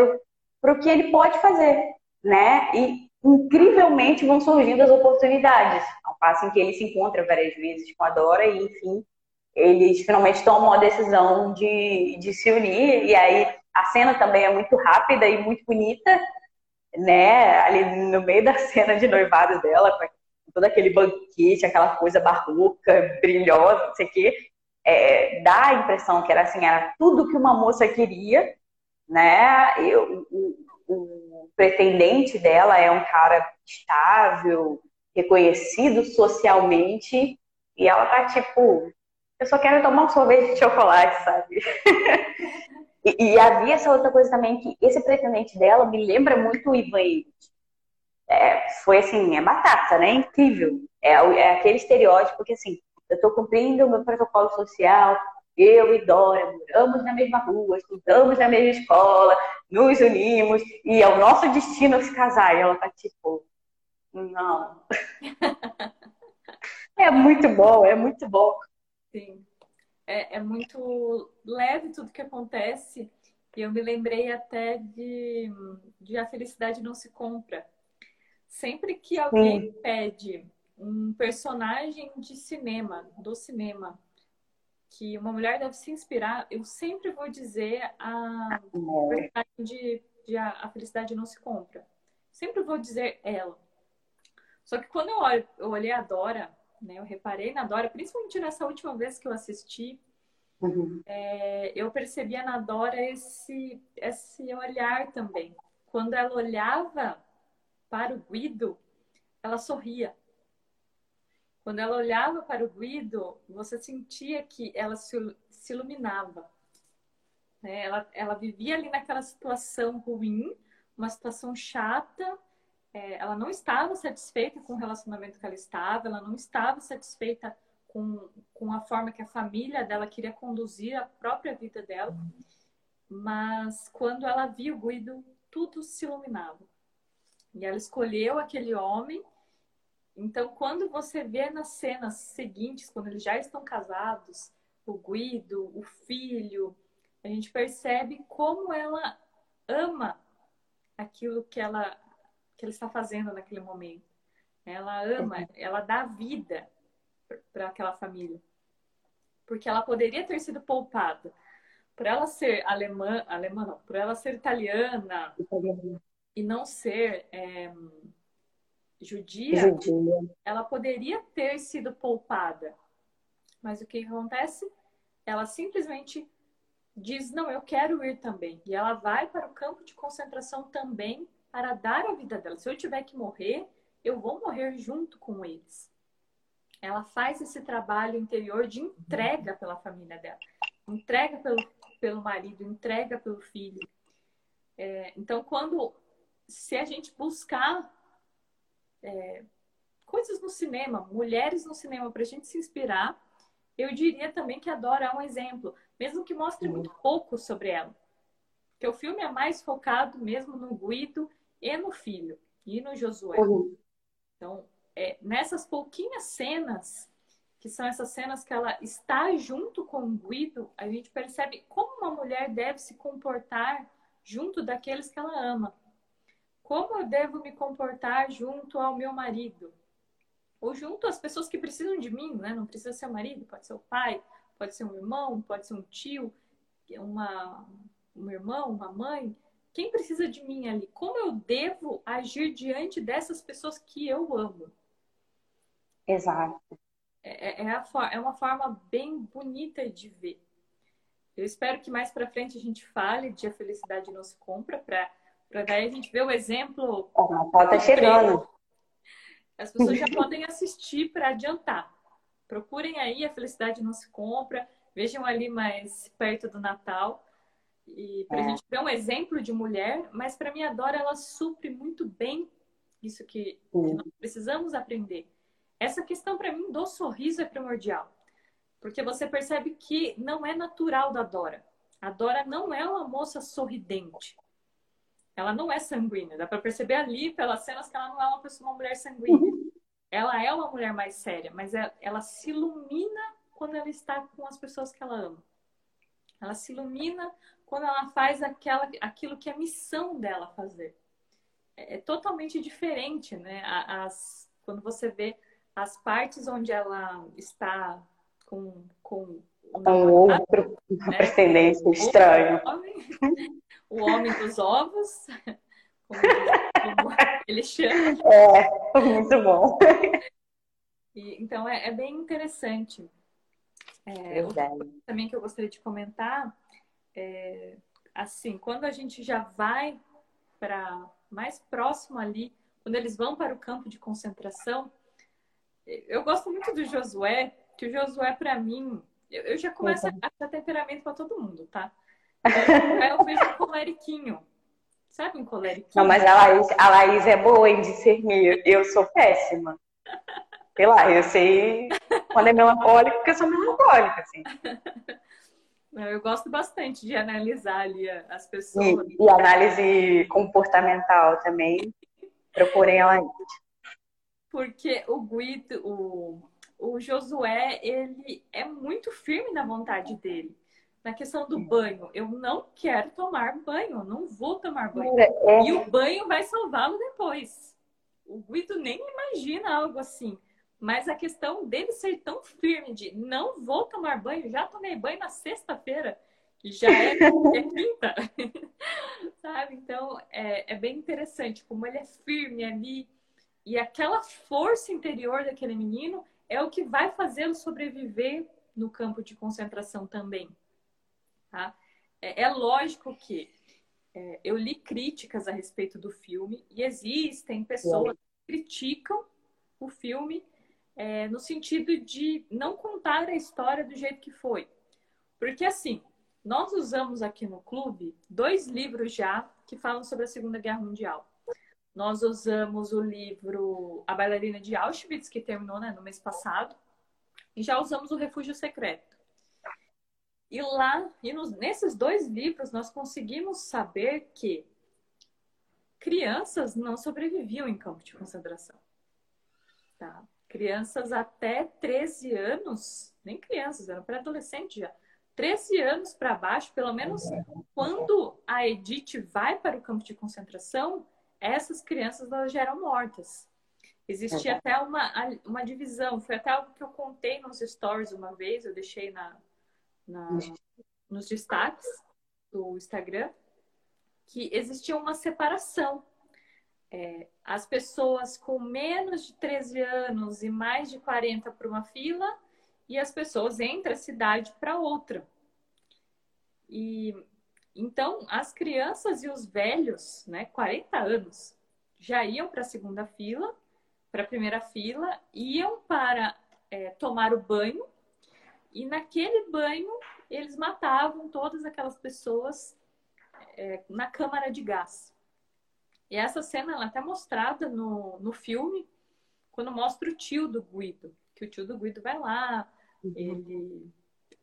para o que ele pode fazer, né? E incrivelmente vão surgindo as oportunidades. Ao passo em que ele se encontra várias vezes com a Dora e, enfim, eles finalmente tomam a decisão de, de se unir. E aí a cena também é muito rápida e muito bonita, né? Ali no meio da cena de noivado dela, com todo aquele banquete, aquela coisa barroca, brilhosa, não sei o quê, é, dá a impressão que era assim, era tudo que uma moça queria, né? E o, o, pretendente dela é um cara estável, reconhecido socialmente, e ela tá tipo, eu só quero tomar um sorvete de chocolate, sabe? e, e, havia essa outra coisa também, que esse pretendente dela me lembra muito o Ivan é, foi assim, é batata, né? Incrível. É, é aquele estereótipo que assim, eu estou cumprindo o meu protocolo social, eu e Dora moramos na mesma rua, estudamos na mesma escola, nos unimos e é o nosso destino se casar. E ela tá tipo, não. é muito bom, é muito bom. Sim. É, é muito leve tudo que acontece. E eu me lembrei até de, de A Felicidade Não Se Compra, Sempre que alguém Sim. pede um personagem de cinema, do cinema, que uma mulher deve se inspirar, eu sempre vou dizer a personagem de, de a, a, felicidade não se compra. Sempre vou dizer ela. Só que quando eu, olho, eu olhei a Dora, né, eu reparei na Dora, principalmente nessa última vez que eu assisti, uhum. é, eu percebia na Dora esse, esse olhar também. Quando ela olhava para o Guido, ela sorria. Quando ela olhava para o Guido, você sentia que ela se, iluminava. Né? Ela, ela vivia ali naquela situação ruim, uma situação chata. É, ela não estava satisfeita com o relacionamento que ela estava, ela não estava satisfeita com, com a forma que a família dela queria conduzir a própria vida dela. Mas quando ela viu o Guido, tudo se iluminava. E ela escolheu aquele homem. Então, quando você vê nas cenas seguintes, quando eles já estão casados, o Guido, o filho, a gente percebe como ela ama aquilo que ela que ela está fazendo naquele momento. Ela ama, ela dá vida para aquela família. Porque ela poderia ter sido poupada. Por ela ser alemã, alemã não, por ela ser italiana, italiana e não ser é, judia, judia, ela poderia ter sido poupada. Mas o que acontece? Ela simplesmente diz: Não, eu quero ir também. E ela vai para o campo de concentração também para dar a vida dela. Se eu tiver que morrer, eu vou morrer junto com eles. Ela faz esse trabalho interior de entrega pela família dela, entrega pelo, pelo marido, entrega pelo filho. É, então, quando se a gente buscar é, coisas no cinema, mulheres no cinema, para a gente se inspirar, eu diria também que a Dora é um exemplo, mesmo que mostre muito pouco sobre ela. Porque o filme é mais focado mesmo no Guido e no filho, e no Josué. Uhum. Então, é, nessas pouquinhas cenas, que são essas cenas que ela está junto com o Guido, a gente percebe como uma mulher deve se comportar junto daqueles que ela ama. Como eu devo me comportar junto ao meu marido? Ou junto às pessoas que precisam de mim, né? Não precisa ser o marido, pode ser o pai, pode ser um irmão, pode ser um tio, uma, um irmão, uma mãe. Quem precisa de mim ali? Como eu devo agir diante dessas pessoas que eu amo? Exato. É, é, é, a, é uma forma bem bonita de ver. Eu espero que mais para frente a gente fale de a felicidade não se compra para para daí a gente ver o exemplo. O Natal tá chegando. As pessoas já podem assistir para adiantar. Procurem aí, a felicidade não se compra. Vejam ali mais perto do Natal. E para a é. gente ver um exemplo de mulher, mas para mim a Dora ela supre muito bem isso que, que nós precisamos aprender. Essa questão para mim do sorriso é primordial. Porque você percebe que não é natural da Dora. A Dora não é uma moça sorridente. Ela não é sanguínea. Dá para perceber ali pelas cenas que ela não é uma pessoa, uma mulher sanguínea. Ela é uma mulher mais séria, mas ela, é, ela se ilumina quando ela está com as pessoas que ela ama. Ela se ilumina quando ela faz aquela, aquilo que é a missão dela fazer. É, é totalmente diferente, né? As, quando você vê as partes onde ela está com, com um outro, uma né? estranha. O homem dos ovos, como, ele chama. É, muito bom. E, então, é, é, bem interessante. É, também que eu gostaria de comentar é, assim, quando a gente já vai para mais próximo ali, quando eles vão para o campo de concentração, eu gosto muito do Josué, que o Josué, para mim, eu, eu, já começo a dar temperamento para todo mundo, tá? Eu vejo um coleriquinho. Sabe um coleriquinho? Não, mas a Laís, a Laís é boa em discernir. Eu sou péssima. Sei lá, eu sei quando é melancólico, porque eu sou melancólica, assim. Eu gosto bastante de analisar ali as pessoas. E, e análise comportamental também. Procurem a Laís. Porque o Guido, o, o Josué, ele é muito firme na vontade dele na questão do banho. Eu não quero tomar banho, não vou tomar banho. É. E o banho vai salvá-lo depois. O Guido nem imagina algo assim. Mas a questão dele ser tão firme de não vou tomar banho, já tomei banho na sexta-feira, já é, é quinta. Sabe? Então é, é bem interessante como ele é firme ali. E aquela força interior daquele menino é o que vai fazê-lo sobreviver no campo de concentração também. Tá? É, é lógico que é, eu li críticas a respeito do filme e existem pessoas que criticam o filme é, no sentido de não contar a história do jeito que foi. Porque assim, nós usamos aqui no clube dois livros já que falam sobre a Segunda Guerra Mundial. Nós usamos o livro A Bailarina de Auschwitz, que terminou né, no mês passado, e já usamos o Refúgio Secreto. E lá, e nos, nesses dois livros, nós conseguimos saber que crianças não sobreviviam em campo de concentração. Tá? Crianças até 13 anos, nem crianças, eram pré-adolescentes já. 13 anos para baixo, pelo menos quando a Edith vai para o campo de concentração, essas crianças elas já eram mortas. Existia até uma, uma divisão, foi até algo que eu contei nos stories uma vez, eu deixei na, na, nos destaques do Instagram que existia uma separação. É, as pessoas com menos de 13 anos e mais de 40 para uma fila e as pessoas entre a cidade para outra. E então as crianças e os velhos, né, 40 anos, já iam para a segunda fila, para a primeira fila, iam para é, tomar o banho e naquele banho, eles matavam todas aquelas pessoas é, na câmara de gás. E essa cena ela é até mostrada no, no filme, quando mostra o tio do Guido, que o tio do Guido vai lá, uhum. ele,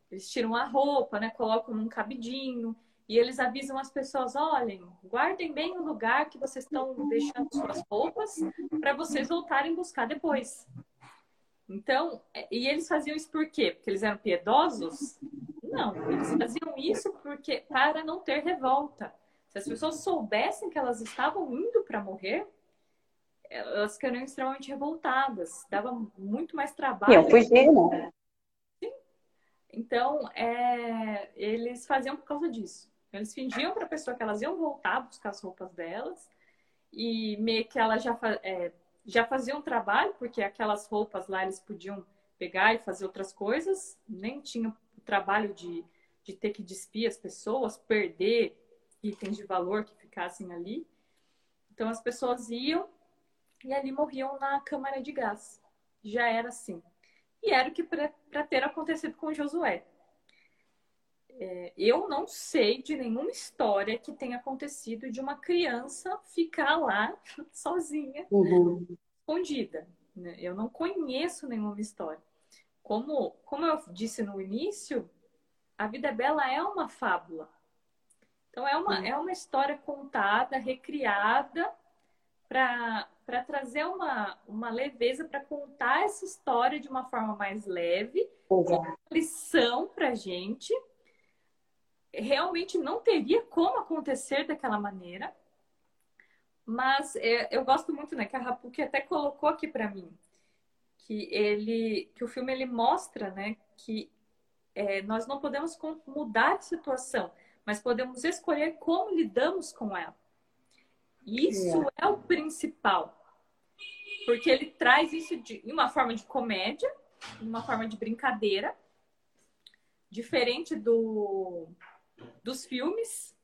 eles tiram a roupa, né? Colocam num cabidinho e eles avisam as pessoas: olhem, guardem bem o lugar que vocês estão deixando suas roupas para vocês voltarem buscar depois. Então, é, e eles faziam isso por quê? Porque eles eram piedosos? Não, eles faziam isso porque para não ter revolta. Se as pessoas soubessem que elas estavam indo para morrer, elas ficariam extremamente revoltadas. Dava muito mais trabalho. Eu fugir, né? Então, é, eles faziam por causa disso. Eles fingiam para a pessoa que elas iam voltar buscar as roupas delas e meio que elas já, é, já faziam trabalho, porque aquelas roupas lá eles podiam pegar e fazer outras coisas, nem tinham o trabalho de, de ter que despir as pessoas, perder itens de valor que ficassem ali. Então as pessoas iam e ali morriam na câmara de gás. Já era assim. E era o que para ter acontecido com Josué. É, eu não sei de nenhuma história que tenha acontecido de uma criança ficar lá sozinha, uhum. escondida. Né? Eu não conheço nenhuma história. Como, como eu disse no início, a vida bela é uma fábula. Então é uma, é uma história contada, recriada para trazer uma, uma leveza, para contar essa história de uma forma mais leve, uhum. uma lição para gente. Realmente não teria como acontecer daquela maneira, mas é, eu gosto muito, né, que a Rapuki até colocou aqui para mim, que ele, que o filme ele mostra, né, que é, nós não podemos mudar a situação, mas podemos escolher como lidamos com ela. Isso é, é o principal. Porque ele traz isso de uma forma de comédia, uma forma de brincadeira, diferente do, dos filmes,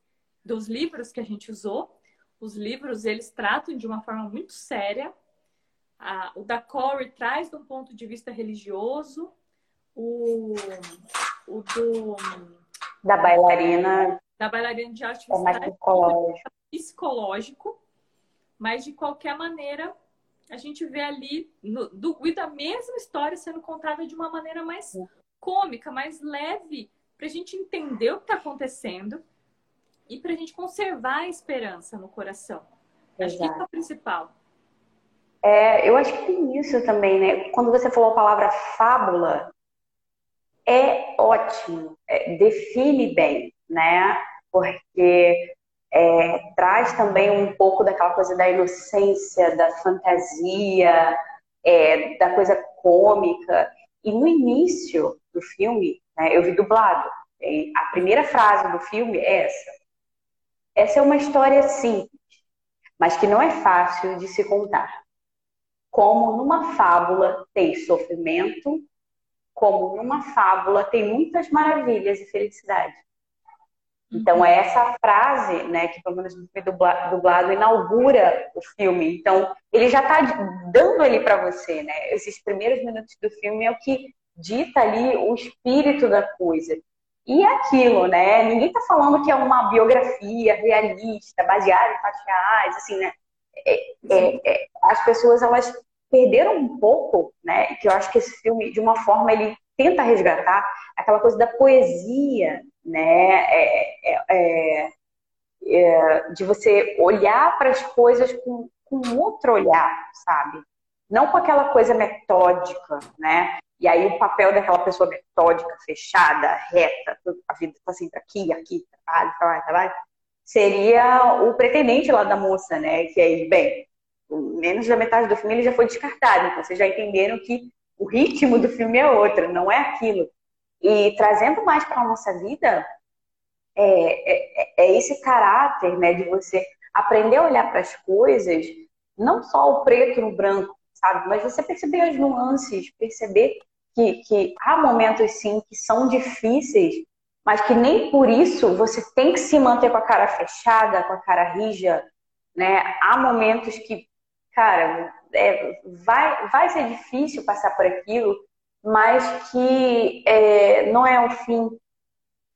dos livros que a gente usou. Os livros, eles tratam de uma forma muito séria. Ah, o da Corey traz de um ponto de vista religioso. O, o do... Da bailarina. Da bailarina de arte é mais psicológico psicológico, mas de qualquer maneira a gente vê ali no, do Guido a mesma história sendo contada de uma maneira mais cômica, mais leve, para a gente entender o que está acontecendo e para a gente conservar a esperança no coração. Exato. Acho que isso é o principal. É, eu acho que tem isso também, né? Quando você falou a palavra fábula, é ótimo, é, define bem, né? Porque é, traz também um pouco daquela coisa da inocência, da fantasia, é, da coisa cômica. E no início do filme, né, eu vi dublado. A primeira frase do filme é essa. Essa é uma história simples, mas que não é fácil de se contar. Como numa fábula tem sofrimento, como numa fábula tem muitas maravilhas e felicidade. Então, é essa frase, né, que pelo menos no filme dublado inaugura o filme. Então, ele já está dando ali para você, né? Esses primeiros minutos do filme é o que dita ali o espírito da coisa. E é aquilo, né? Ninguém está falando que é uma biografia realista, baseada em fatos reais, assim, né? É, é, é, as pessoas, elas perderam um pouco, né? Que eu acho que esse filme, de uma forma, ele tenta resgatar aquela coisa da poesia, né? É, é, de você olhar para as coisas com, com outro olhar, sabe? Não com aquela coisa metódica, né? E aí o papel daquela pessoa metódica, fechada, reta, a vida está sempre aqui, aqui, trabalho, trabalho, trabalho, seria o pretendente lá da moça, né? Que aí, bem, menos da metade do filme ele já foi descartado, então vocês já entenderam que o ritmo do filme é outro, não é aquilo. E trazendo mais para a nossa vida, é, é, é, esse caráter né, de você aprender a olhar para as coisas, não só o preto no branco, sabe? Mas você perceber as nuances, perceber que, que há momentos sim que são difíceis, mas que nem por isso você tem que se manter com a cara fechada, com a cara rija, né? Há momentos que, cara, é, vai, vai ser difícil passar por aquilo, mas que é, não é o fim,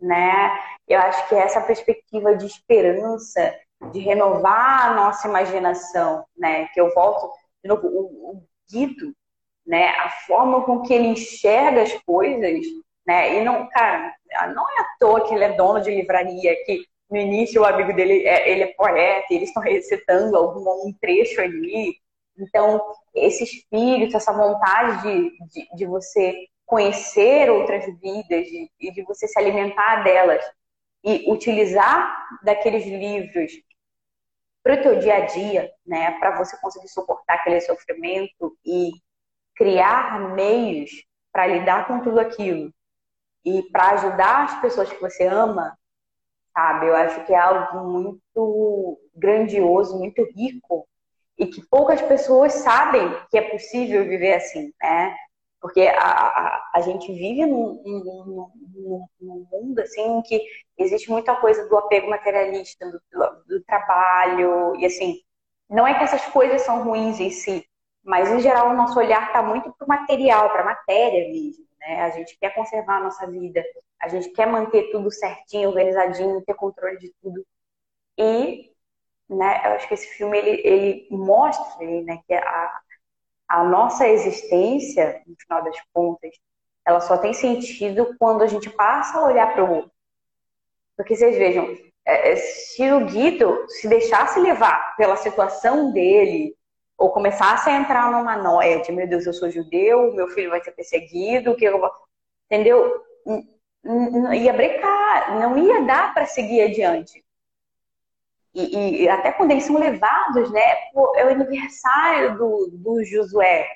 né? Eu acho que essa perspectiva de esperança, de renovar a nossa imaginação, né? Que eu volto, de novo, o, o Guido, né? A forma com que ele enxerga as coisas, né? E não, cara, não é à toa que ele é dono de livraria, que no início o amigo dele é, ele é poeta, e eles estão recitando algum um trecho ali. Então, esse espírito, essa vontade de, de, de você conhecer outras vidas e de, de você se alimentar delas e utilizar daqueles livros para o teu dia a dia, né, para você conseguir suportar aquele sofrimento e criar meios para lidar com tudo aquilo e para ajudar as pessoas que você ama, sabe? Eu acho que é algo muito grandioso, muito rico e que poucas pessoas sabem que é possível viver assim, né? Porque a, a, a gente vive num, num, num, num, mundo assim que existe muita coisa do apego materialista, do, do, trabalho, e assim, não é que essas coisas são ruins em si, mas em geral o nosso olhar está muito para o material, para a matéria mesmo. Né? A gente quer conservar a nossa vida, a gente quer manter tudo certinho, organizadinho, ter controle de tudo. E né, eu acho que esse filme ele, ele mostra né, que a, a nossa existência, no final das contas, ela só tem sentido quando a gente passa a olhar para o outro. Porque vocês vejam, é, é, se o Guido se deixasse levar pela situação dele, ou começasse a entrar numa noia de, meu Deus, eu sou judeu, meu filho vai ser perseguido, que eu... entendeu? Ia brecar, não ia dar para seguir adiante. E, e, até quando eles são levados, né? É o aniversário do, do Josué,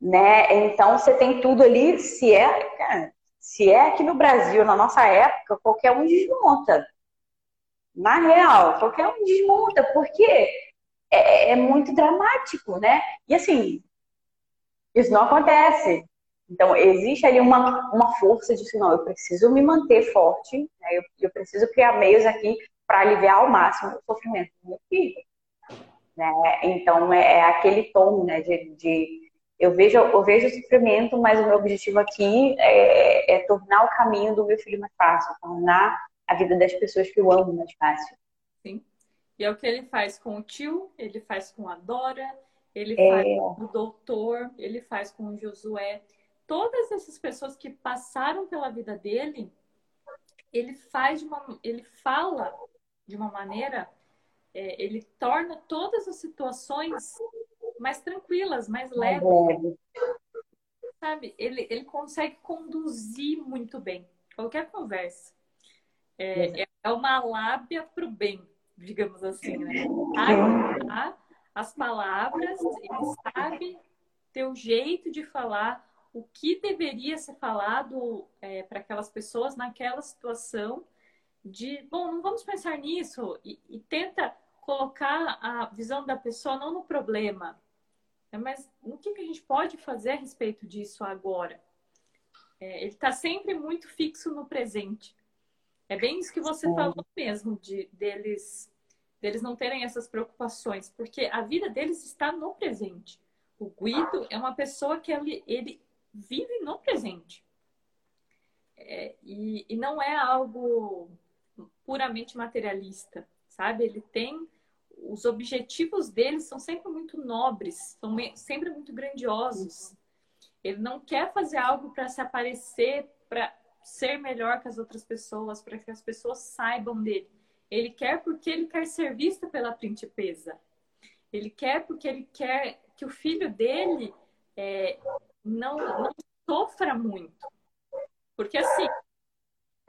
né? Então você tem tudo ali. Se é, se é aqui no Brasil, na nossa época, qualquer um desmonta. Na real, qualquer um desmonta, porque é, é muito dramático, né? E assim, isso não acontece. Então, existe ali uma, uma força de, não, eu preciso me manter forte, né? eu, eu preciso criar meios aqui para aliviar ao máximo o sofrimento do meu filho. Né? Então, é, é aquele tom né, de, de, eu, vejo, eu vejo o sofrimento, mas o meu objetivo aqui é, é tornar o caminho do meu filho mais fácil, tornar a vida das pessoas que eu amo mais fácil. Sim. E é o que ele faz com o tio, ele faz com a Dora, ele é... faz com o doutor, ele faz com o Josué. Todas essas pessoas que passaram pela vida dele, ele faz uma, ele fala de uma maneira, é, ele torna todas as situações mais tranquilas, mais leves. Sabe? Ele, ele consegue conduzir muito bem qualquer conversa. É, é uma lábia para o bem, digamos assim, né? as palavras, ele sabe ter o jeito de falar o que deveria ser falado é, para aquelas pessoas naquela situação de, bom, não vamos pensar nisso e, e tenta colocar a visão da pessoa não no problema, né, mas no que, que a gente pode fazer a respeito disso agora. É, ele está sempre muito fixo no presente. É bem isso que você falou mesmo, de deles, deles não terem essas preocupações, porque a vida deles está no presente. O Guido é uma pessoa que ele, ele vive no presente. É, e, e não é algo puramente materialista, sabe? Ele tem os objetivos dele são sempre muito nobres, são sempre muito grandiosos. Ele não quer fazer algo para se aparecer, para ser melhor que as outras pessoas, para que as pessoas saibam dele. Ele quer porque ele quer ser visto pela principesa. Ele quer porque ele quer que o filho dele é, não, não sofra muito. Porque assim,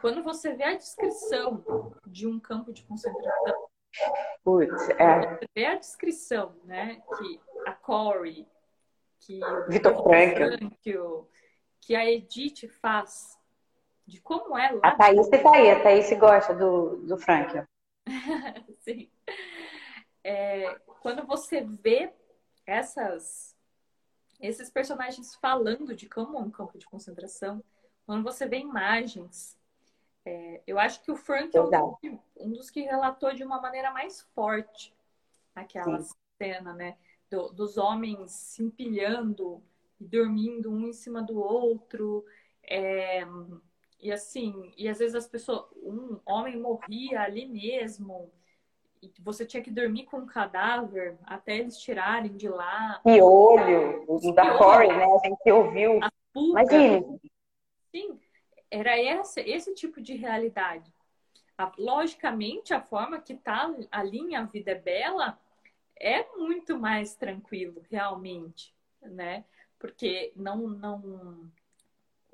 quando você vê a descrição de um campo de concentração, Putz, é. você vê a descrição, né, que a Corey, que Vitor Frankl, que a Edith faz, de como é lá. A Thaís tá aí, a Thaís gosta do, do Frankl. Sim. É, quando você vê essas, esses personagens falando de como é um campo de concentração, quando você vê imagens é, eu acho que o Frank é um, dos que relatou de uma maneira mais forte aquela Sim. cena, né? Do, dos homens se empilhando e dormindo um em cima do outro. É, e assim, e às vezes as pessoas, um homem morria ali mesmo. você tinha que dormir com um cadáver até eles tirarem de lá. E olho, o da Corey, né? A gente ouviu. Imagina. Sim, era esse, esse tipo de realidade. A, logicamente, a forma que está ali em A Vida é Bela é muito mais tranquilo, realmente, né? Porque não, não,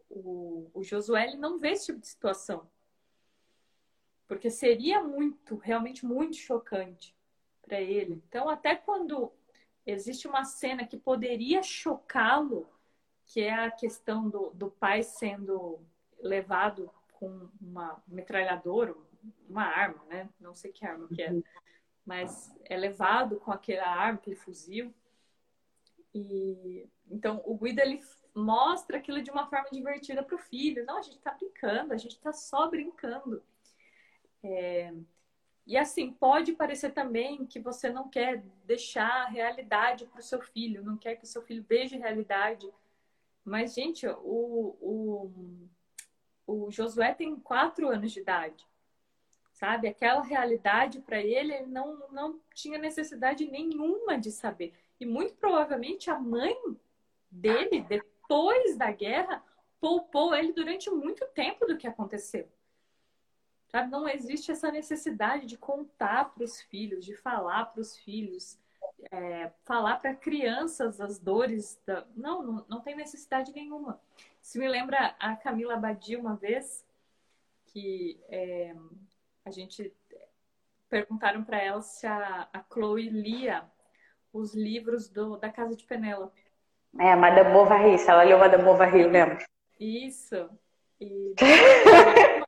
o, o Josué não vê esse tipo de situação. Porque seria muito, realmente muito chocante para ele. Então, até quando existe uma cena que poderia chocá-lo, que é a questão do, do pai sendo levado com uma metralhadora, uma arma, né? Não sei que arma que é, uhum. mas é levado com aquela arma, aquele fuzil. E então o Guido ele mostra aquilo de uma forma divertida para o filho. Não, a gente está brincando, a gente está só brincando. É... E assim, pode parecer também que você não quer deixar a realidade para o seu filho, não quer que o seu filho veja a realidade. Mas, gente, o, o, o Josué tem quatro anos de idade, sabe? Aquela realidade para ele, ele não, não tinha necessidade nenhuma de saber. E muito provavelmente a mãe dele, depois da guerra, poupou ele durante muito tempo do que aconteceu. Sabe? Não existe essa necessidade de contar para os filhos, de falar para os filhos, é, falar para crianças as dores. Da... Não, não, não tem necessidade nenhuma. Isso me lembra a Camila Badia uma vez, que é, a gente perguntaram para ela se a, a Chloe lia os livros do, da Casa de Penélope. É, Madame Bovary, se ela leu Madame Bovary, eu lembro. Isso. E...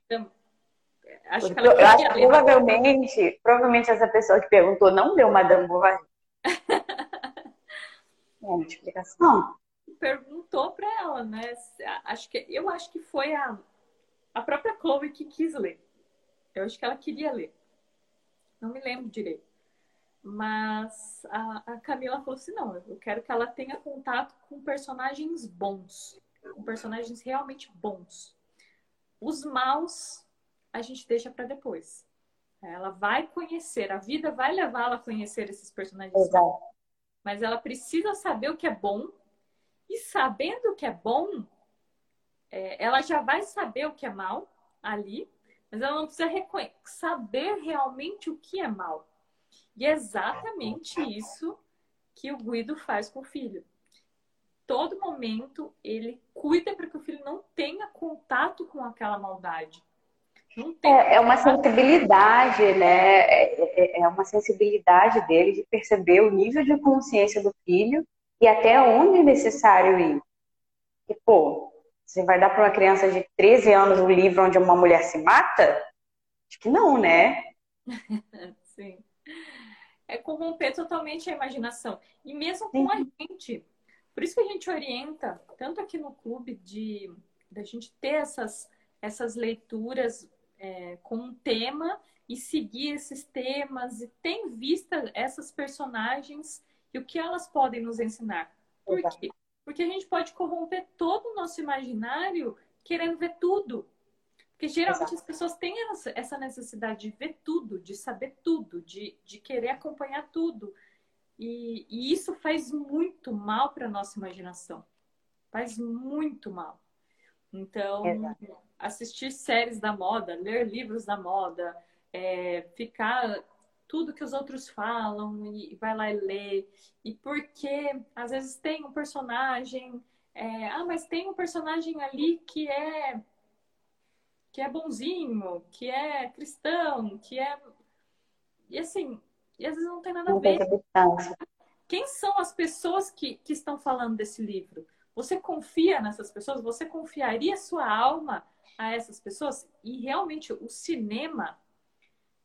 acho que ela eu acho que provavelmente, provavelmente essa pessoa que perguntou não deu Madame Bovary. é uma explicação perguntou para ela, né? Acho que eu acho que foi a, a própria Chloe que quis ler. Eu acho que ela queria ler. Não me lembro direito. Mas a, a Camila falou assim: não, eu quero que ela tenha contato com personagens bons, com personagens realmente bons. Os maus a gente deixa para depois. Ela vai conhecer, a vida vai levá-la a conhecer esses personagens. Exato. Mas ela precisa saber o que é bom e sabendo o que é bom, é, ela já vai saber o que é mal ali, mas ela não precisa saber realmente o que é mal. E é exatamente isso que o Guido faz com o filho. Todo momento ele cuida para que o filho não tenha contato com aquela maldade. É, é, uma sensibilidade, né? É, é, é uma sensibilidade dele de perceber o nível de consciência do filho e até onde é necessário ir. E, pô, você vai dar para uma criança de 13 anos um livro onde uma mulher se mata? Acho que não, né? Sim. É corromper totalmente a imaginação. E mesmo com Sim. a gente. Por isso que a gente orienta, tanto aqui no clube, de da gente ter essas, essas leituras é, com um tema e seguir esses temas e tem vista essas personagens e o que elas podem nos ensinar. Por Exato. quê? Porque a gente pode corromper todo o nosso imaginário querendo ver tudo. Porque geralmente Exato. as pessoas têm essa necessidade de ver tudo, de saber tudo, de, de querer acompanhar tudo. E, e isso faz muito mal para a nossa imaginação. Faz muito mal. Então, Exato. assistir séries da moda, ler livros da moda, é, ficar tudo que os outros falam e vai lá e lê. E porque às vezes tem um personagem, é, ah, mas tem um personagem ali que é que é bonzinho, que é cristão, que é e assim, e às vezes não tem nada a ver. Quem são as pessoas que, que estão falando desse livro? Você confia nessas pessoas? Você confiaria sua alma a essas pessoas? E realmente o cinema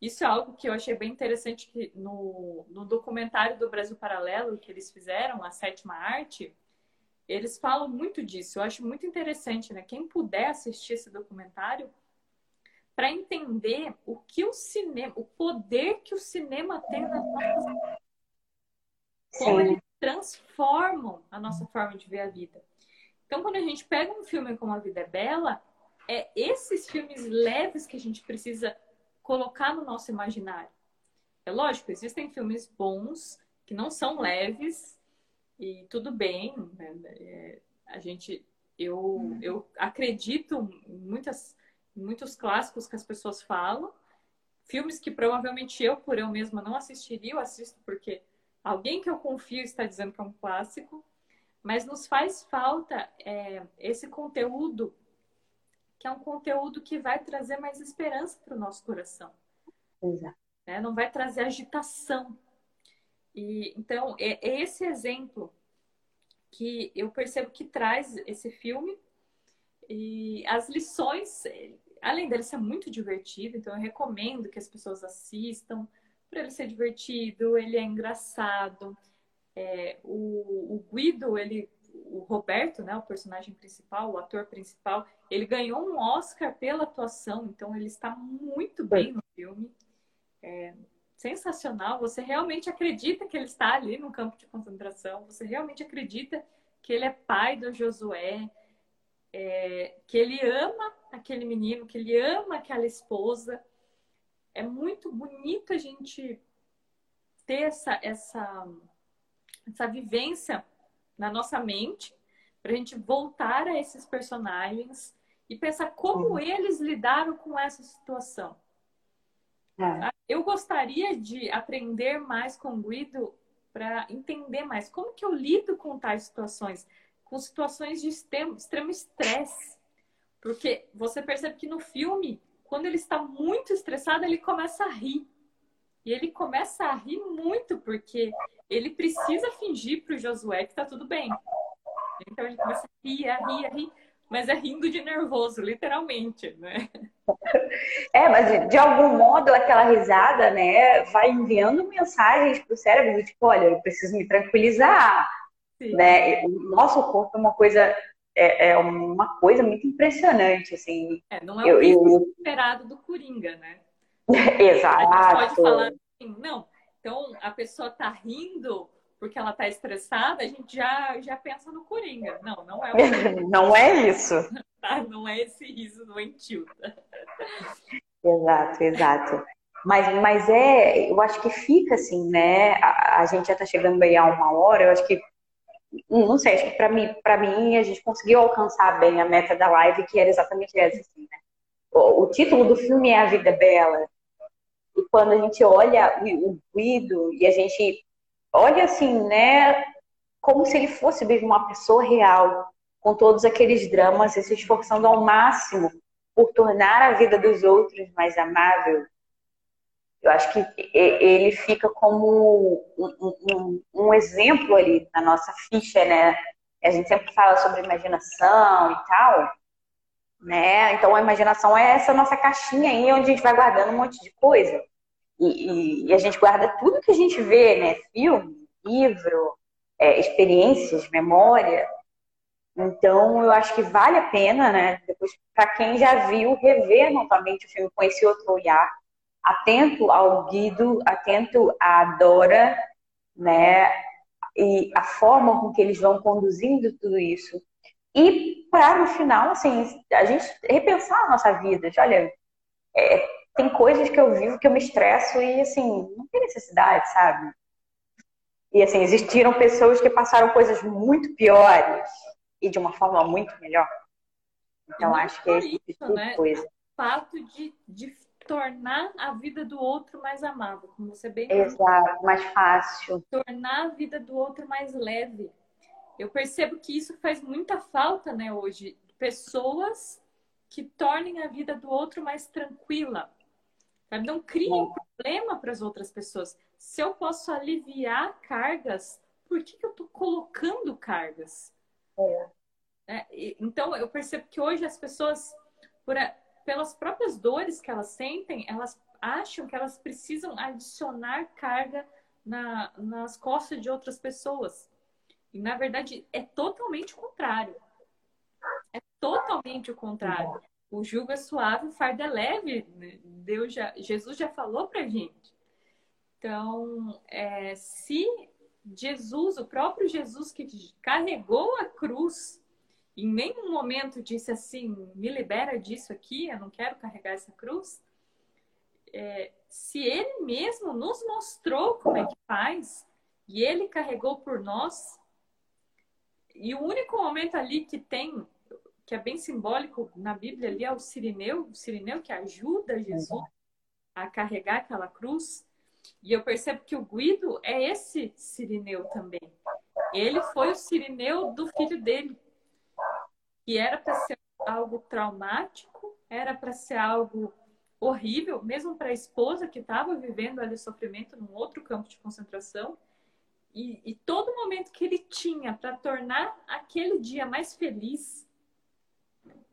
isso é algo que eu achei bem interessante que no, no documentário do Brasil Paralelo que eles fizeram, a sétima arte, eles falam muito disso. Eu acho muito interessante, né? Quem puder assistir esse documentário para entender o que o cinema, o poder que o cinema tem nas nossas como eles transformam a nossa forma de ver a vida. Então, quando a gente pega um filme como A Vida é Bela, é esses filmes leves que a gente precisa colocar no nosso imaginário. É lógico, existem filmes bons que não são leves e tudo bem. Né? É, a gente, eu, eu acredito em muitas, muitos clássicos que as pessoas falam. Filmes que provavelmente eu, por eu mesma, não assistiria, eu assisto porque alguém que eu confio está dizendo que é um clássico. Mas nos faz falta é, esse conteúdo, que é um conteúdo que vai trazer mais esperança para o nosso coração. Exato. Né? Não vai trazer agitação. E, então, é, é esse exemplo que eu percebo que traz esse filme. E as lições, além dele ser muito divertido, então eu recomendo que as pessoas assistam, para ele ser divertido, ele é engraçado. É, o, o, Guido, ele, o Roberto, né, o personagem principal, o ator principal, ele ganhou um Oscar pela atuação, então ele está muito bem no filme. É, sensacional. Você realmente acredita que ele está ali no campo de concentração, você realmente acredita que ele é pai do Josué, é, que ele ama aquele menino, que ele ama aquela esposa. É muito bonito a gente ter essa, essa, essa vivência na nossa mente, para a gente voltar a esses personagens e pensar como eles lidaram com essa situação. É. Eu gostaria de aprender mais com o Guido para entender mais como que eu lido com tais situações, com situações de extremo estresse. Porque você percebe que no filme, quando ele está muito estressado, ele começa a rir. E ele começa a rir muito, porque ele precisa fingir para o Josué que está tudo bem. Então ele começa a rir, a rir, a rir mas é rindo de nervoso, literalmente, né? É, mas de, algum modo aquela risada, né, vai enviando mensagens para o cérebro, tipo, olha, eu preciso me tranquilizar, Sim. né? O nosso corpo é uma coisa é, é uma coisa muito impressionante, assim. É, não é o eu, eu... esperado do Coringa, né? Exato. A gente pode falar assim, não, então a pessoa tá rindo porque ela está estressada, a gente já, já pensa no Coringa. Não, não é o Não é isso. Tá? Não é esse riso doentio. Exato, exato. Mas, mas é, eu acho que fica assim, né? A, a gente já está chegando aí a uma hora, eu acho que não sei, acho que para mim, para mim a gente conseguiu alcançar bem a meta da live, que era exatamente essa, assim, né? O, o título do filme é A Vida Bela. Quando a gente olha o Guido e a gente olha assim, né? Como se ele fosse mesmo uma pessoa real, com todos aqueles dramas e se esforçando ao máximo por tornar a vida dos outros mais amável. Eu acho que ele fica como um, um, um exemplo ali na nossa ficha, né? A gente sempre fala sobre imaginação e tal, né? Então a imaginação é essa nossa caixinha aí onde a gente vai guardando um monte de coisa. E, e, e a gente guarda tudo que a gente vê, né? Filme, livro, é, experiências, memória. Então, eu acho que vale a pena, né? Depois, para quem já viu, rever novamente o filme com esse outro olhar, atento ao Guido, atento à Dora, né? E a forma com que eles vão conduzindo tudo isso. E para, no final, assim, a gente repensar a nossa vida. Olha, é, tem coisas que eu vivo que eu me estresso e, assim, não tem necessidade, sabe? E, assim, existiram pessoas que passaram coisas muito piores e de uma forma muito melhor. Então, acho que é esse tipo de né? coisa. O fato de, de tornar a vida do outro mais amável, como você bem Exato, mais fácil. Tornar a vida do outro mais leve. Eu percebo que isso faz muita falta, né, hoje. Pessoas que tornem a vida do outro mais tranquila, Sabe? Não criem problema para as outras pessoas. Se eu posso aliviar cargas, por que, que eu estou colocando cargas? É. É, então, eu percebo que hoje as pessoas, a, pelas próprias dores que elas sentem, elas acham que elas precisam adicionar carga na, nas costas de outras pessoas. E, na verdade, é totalmente o contrário. É totalmente o contrário. O jugo é suave, o fardo é leve. Né? Deus já, Jesus já falou pra gente. Então, é, se Jesus, o próprio Jesus que carregou a cruz, em nenhum momento disse assim: me libera disso aqui, eu não quero carregar essa cruz. É, se ele mesmo nos mostrou como é que faz e ele carregou por nós, e o único momento ali que tem, que é bem simbólico na Bíblia ali, é o Sirineu, o Sirineu que ajuda Jesus a carregar aquela cruz. E eu percebo que o Guido é esse Sirineu também. Ele foi o Sirineu do filho dele, que era para ser algo traumático, era para ser algo horrível, mesmo para a esposa que estava vivendo ali sofrimento num outro campo de concentração. E, e todo momento que ele tinha para tornar aquele dia mais feliz,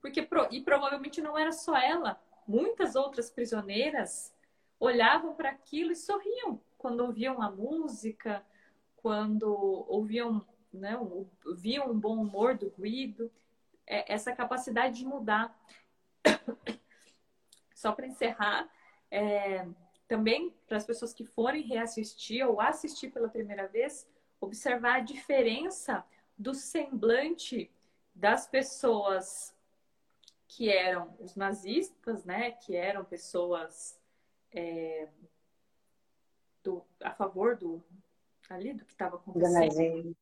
porque e provavelmente não era só ela, muitas outras prisioneiras olhavam para aquilo e sorriam quando ouviam a música, quando ouviam, né, viam um bom humor do Guido, é, essa capacidade de mudar. Só para encerrar, é, também para as pessoas que forem reassistir ou assistir pela primeira vez, observar a diferença do semblante das pessoas que eram os nazistas, né, que eram pessoas é, do, a favor do ali do que estava acontecendo do nazismo.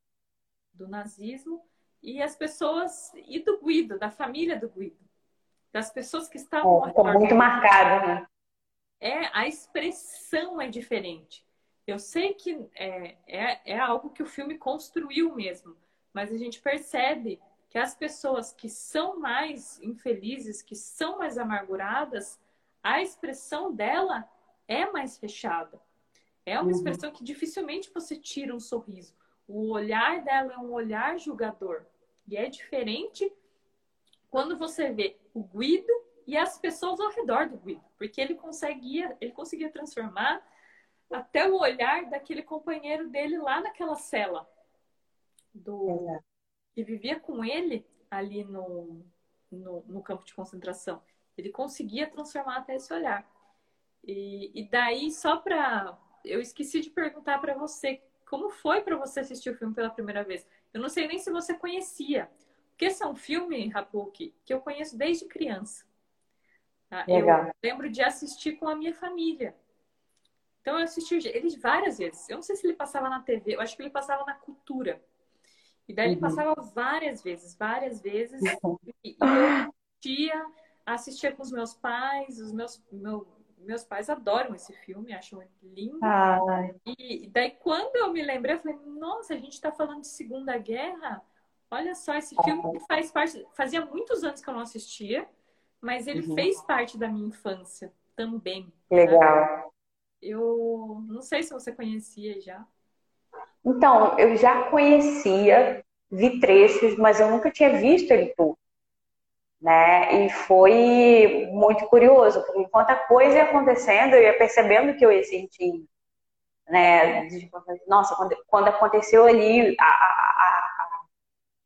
do nazismo e as pessoas e do Guido, da família do Guido, das pessoas que estavam é, muito marcado, né? é a expressão é diferente. Eu sei que é, é, é algo que o filme construiu mesmo, mas a gente percebe que as pessoas que são mais infelizes, que são mais amarguradas, a expressão dela é mais fechada. É uma uhum. expressão que dificilmente você tira um sorriso. O olhar dela é um olhar julgador. E é diferente quando você vê o Guido e as pessoas ao redor do Guido, porque ele conseguia, ele conseguia transformar até o olhar daquele companheiro dele lá naquela cela do que vivia com ele ali no, no, no, campo de concentração. Ele conseguia transformar até esse olhar. E, e daí, só para. Eu esqueci de perguntar para você como foi para você assistir o filme pela primeira vez. Eu não sei nem se você conhecia. Porque esse é um filme, Rapuki, que eu conheço desde criança. Tá? Eu lembro de assistir com a minha família. Então eu assisti ele várias vezes. Eu não sei se ele passava na TV, eu acho que ele passava na cultura. E daí uhum. ele passava várias vezes, várias vezes. Uhum. E, eu assistia, assistia com os meus pais, os meus, meu, meus pais adoram esse filme, acham lindo. E daí quando eu me lembrei, eu falei, nossa, a gente está falando de Segunda Guerra. Olha só, esse filme faz parte. Fazia muitos anos que eu não assistia mas ele uhum. fez parte da minha infância também. Legal. Né? Eu não sei se você conhecia já. Então, eu já conhecia, vi trechos, mas eu nunca tinha visto ele todo. Né? E foi muito curioso, porque enquanto a coisa ia acontecendo, eu ia percebendo que eu ia sentir. Né? Nossa, quando, quando aconteceu ali a, a,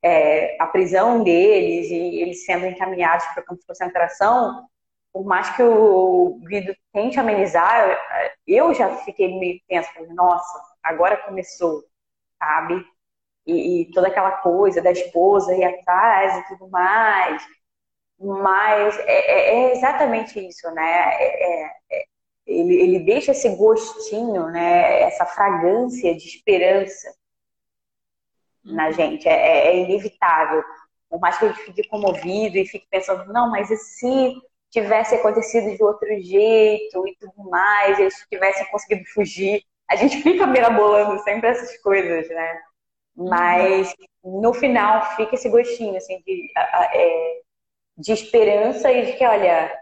é, a prisão deles e eles sendo encaminhados para campo de concentração, por mais que o Guido tente amenizar, eu já fiquei meio tensa, nossa, agora começou, sabe? E, e, toda aquela coisa da esposa ir atrás e tudo mais. Mas é, é, é exatamente isso, né? É, é, é, ele, ele deixa esse gostinho, né? Essa fragrância de esperança na gente. É, é, é, inevitável. Por mais que a gente fique comovido e fique pensando, não, mas e se tivesse acontecido de outro jeito e tudo mais, eles tivessem conseguido fugir. A gente fica mirabolando sempre essas coisas, né? Mas no final fica esse gostinho assim, de, é, de esperança e de que, olha,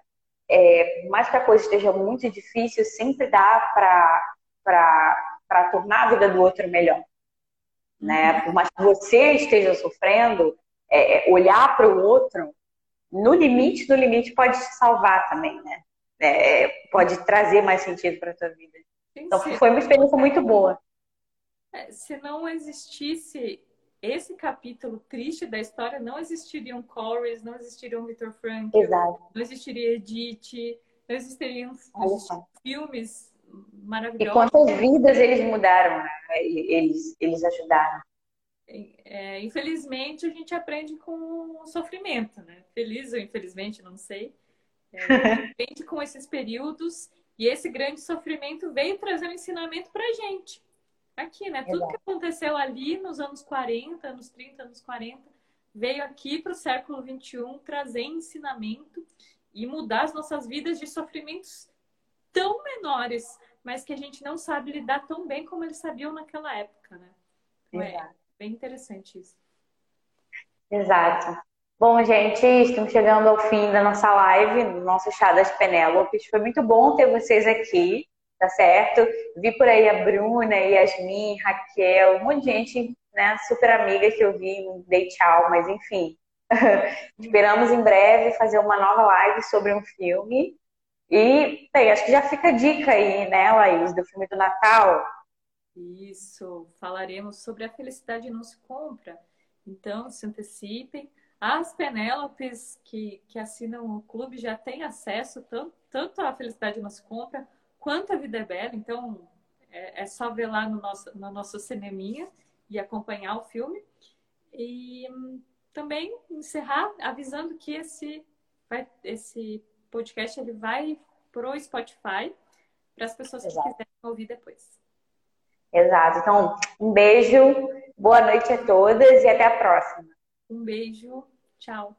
é, por mais que a coisa esteja muito difícil, sempre dá para tornar a vida do outro melhor né? Por mais que você esteja sofrendo, é, é olhar para o outro, no limite do limite pode te salvar também, né? É, pode trazer mais sentido para a tua vida. Então foi uma experiência muito boa. É, se não existisse esse capítulo triste da história, não existiriam Corys, não existiriam Victor Frank, Exato. não existiria Edith, não existiriam filmes maravilhoso. E quantas vidas eles mudaram, né? eles, eles ajudaram. É, infelizmente, a gente aprende com o sofrimento, né? Feliz ou infelizmente, não sei. É, aprende com esses períodos E esse grande sofrimento veio trazer um ensinamento pra gente. Aqui, né? Tudo que aconteceu ali nos anos 40, anos 30, anos 40, veio aqui para o século 21 trazer ensinamento e mudar as nossas vidas de sofrimentos tão menores, mas que a gente não sabe lidar tão bem como eles sabiam naquela época, né? Então, é bem interessante isso. Exato. Bom, gente, estamos chegando ao fim da nossa live, do nosso chá das Penélopes. Foi muito bom ter vocês aqui, tá certo? Vi por aí a Bruna, Yasmin, Raquel, um monte de gente, né, super amiga que eu vi, dei tchau, mas enfim. Esperamos em breve fazer uma nova live sobre um filme. E, bem, acho que já fica a dica aí, né, Laís, do filme do Natal. Isso, falaremos sobre a felicidade não se compra. Então, se antecipem. As Penélopes que, que assinam o clube já têm acesso tanto, tanto à Felicidade Não Se Compra quanto à Vida é Bela. Então, é, é só ver lá no nosso, no nosso cineminha e acompanhar o filme. E hum, também encerrar avisando que esse, vai, esse podcast ele vai pro Spotify para as pessoas Exato. que quiserem ouvir depois. Exato. Então, um beijo, boa noite a todas e até a próxima. Um beijo. Tchau.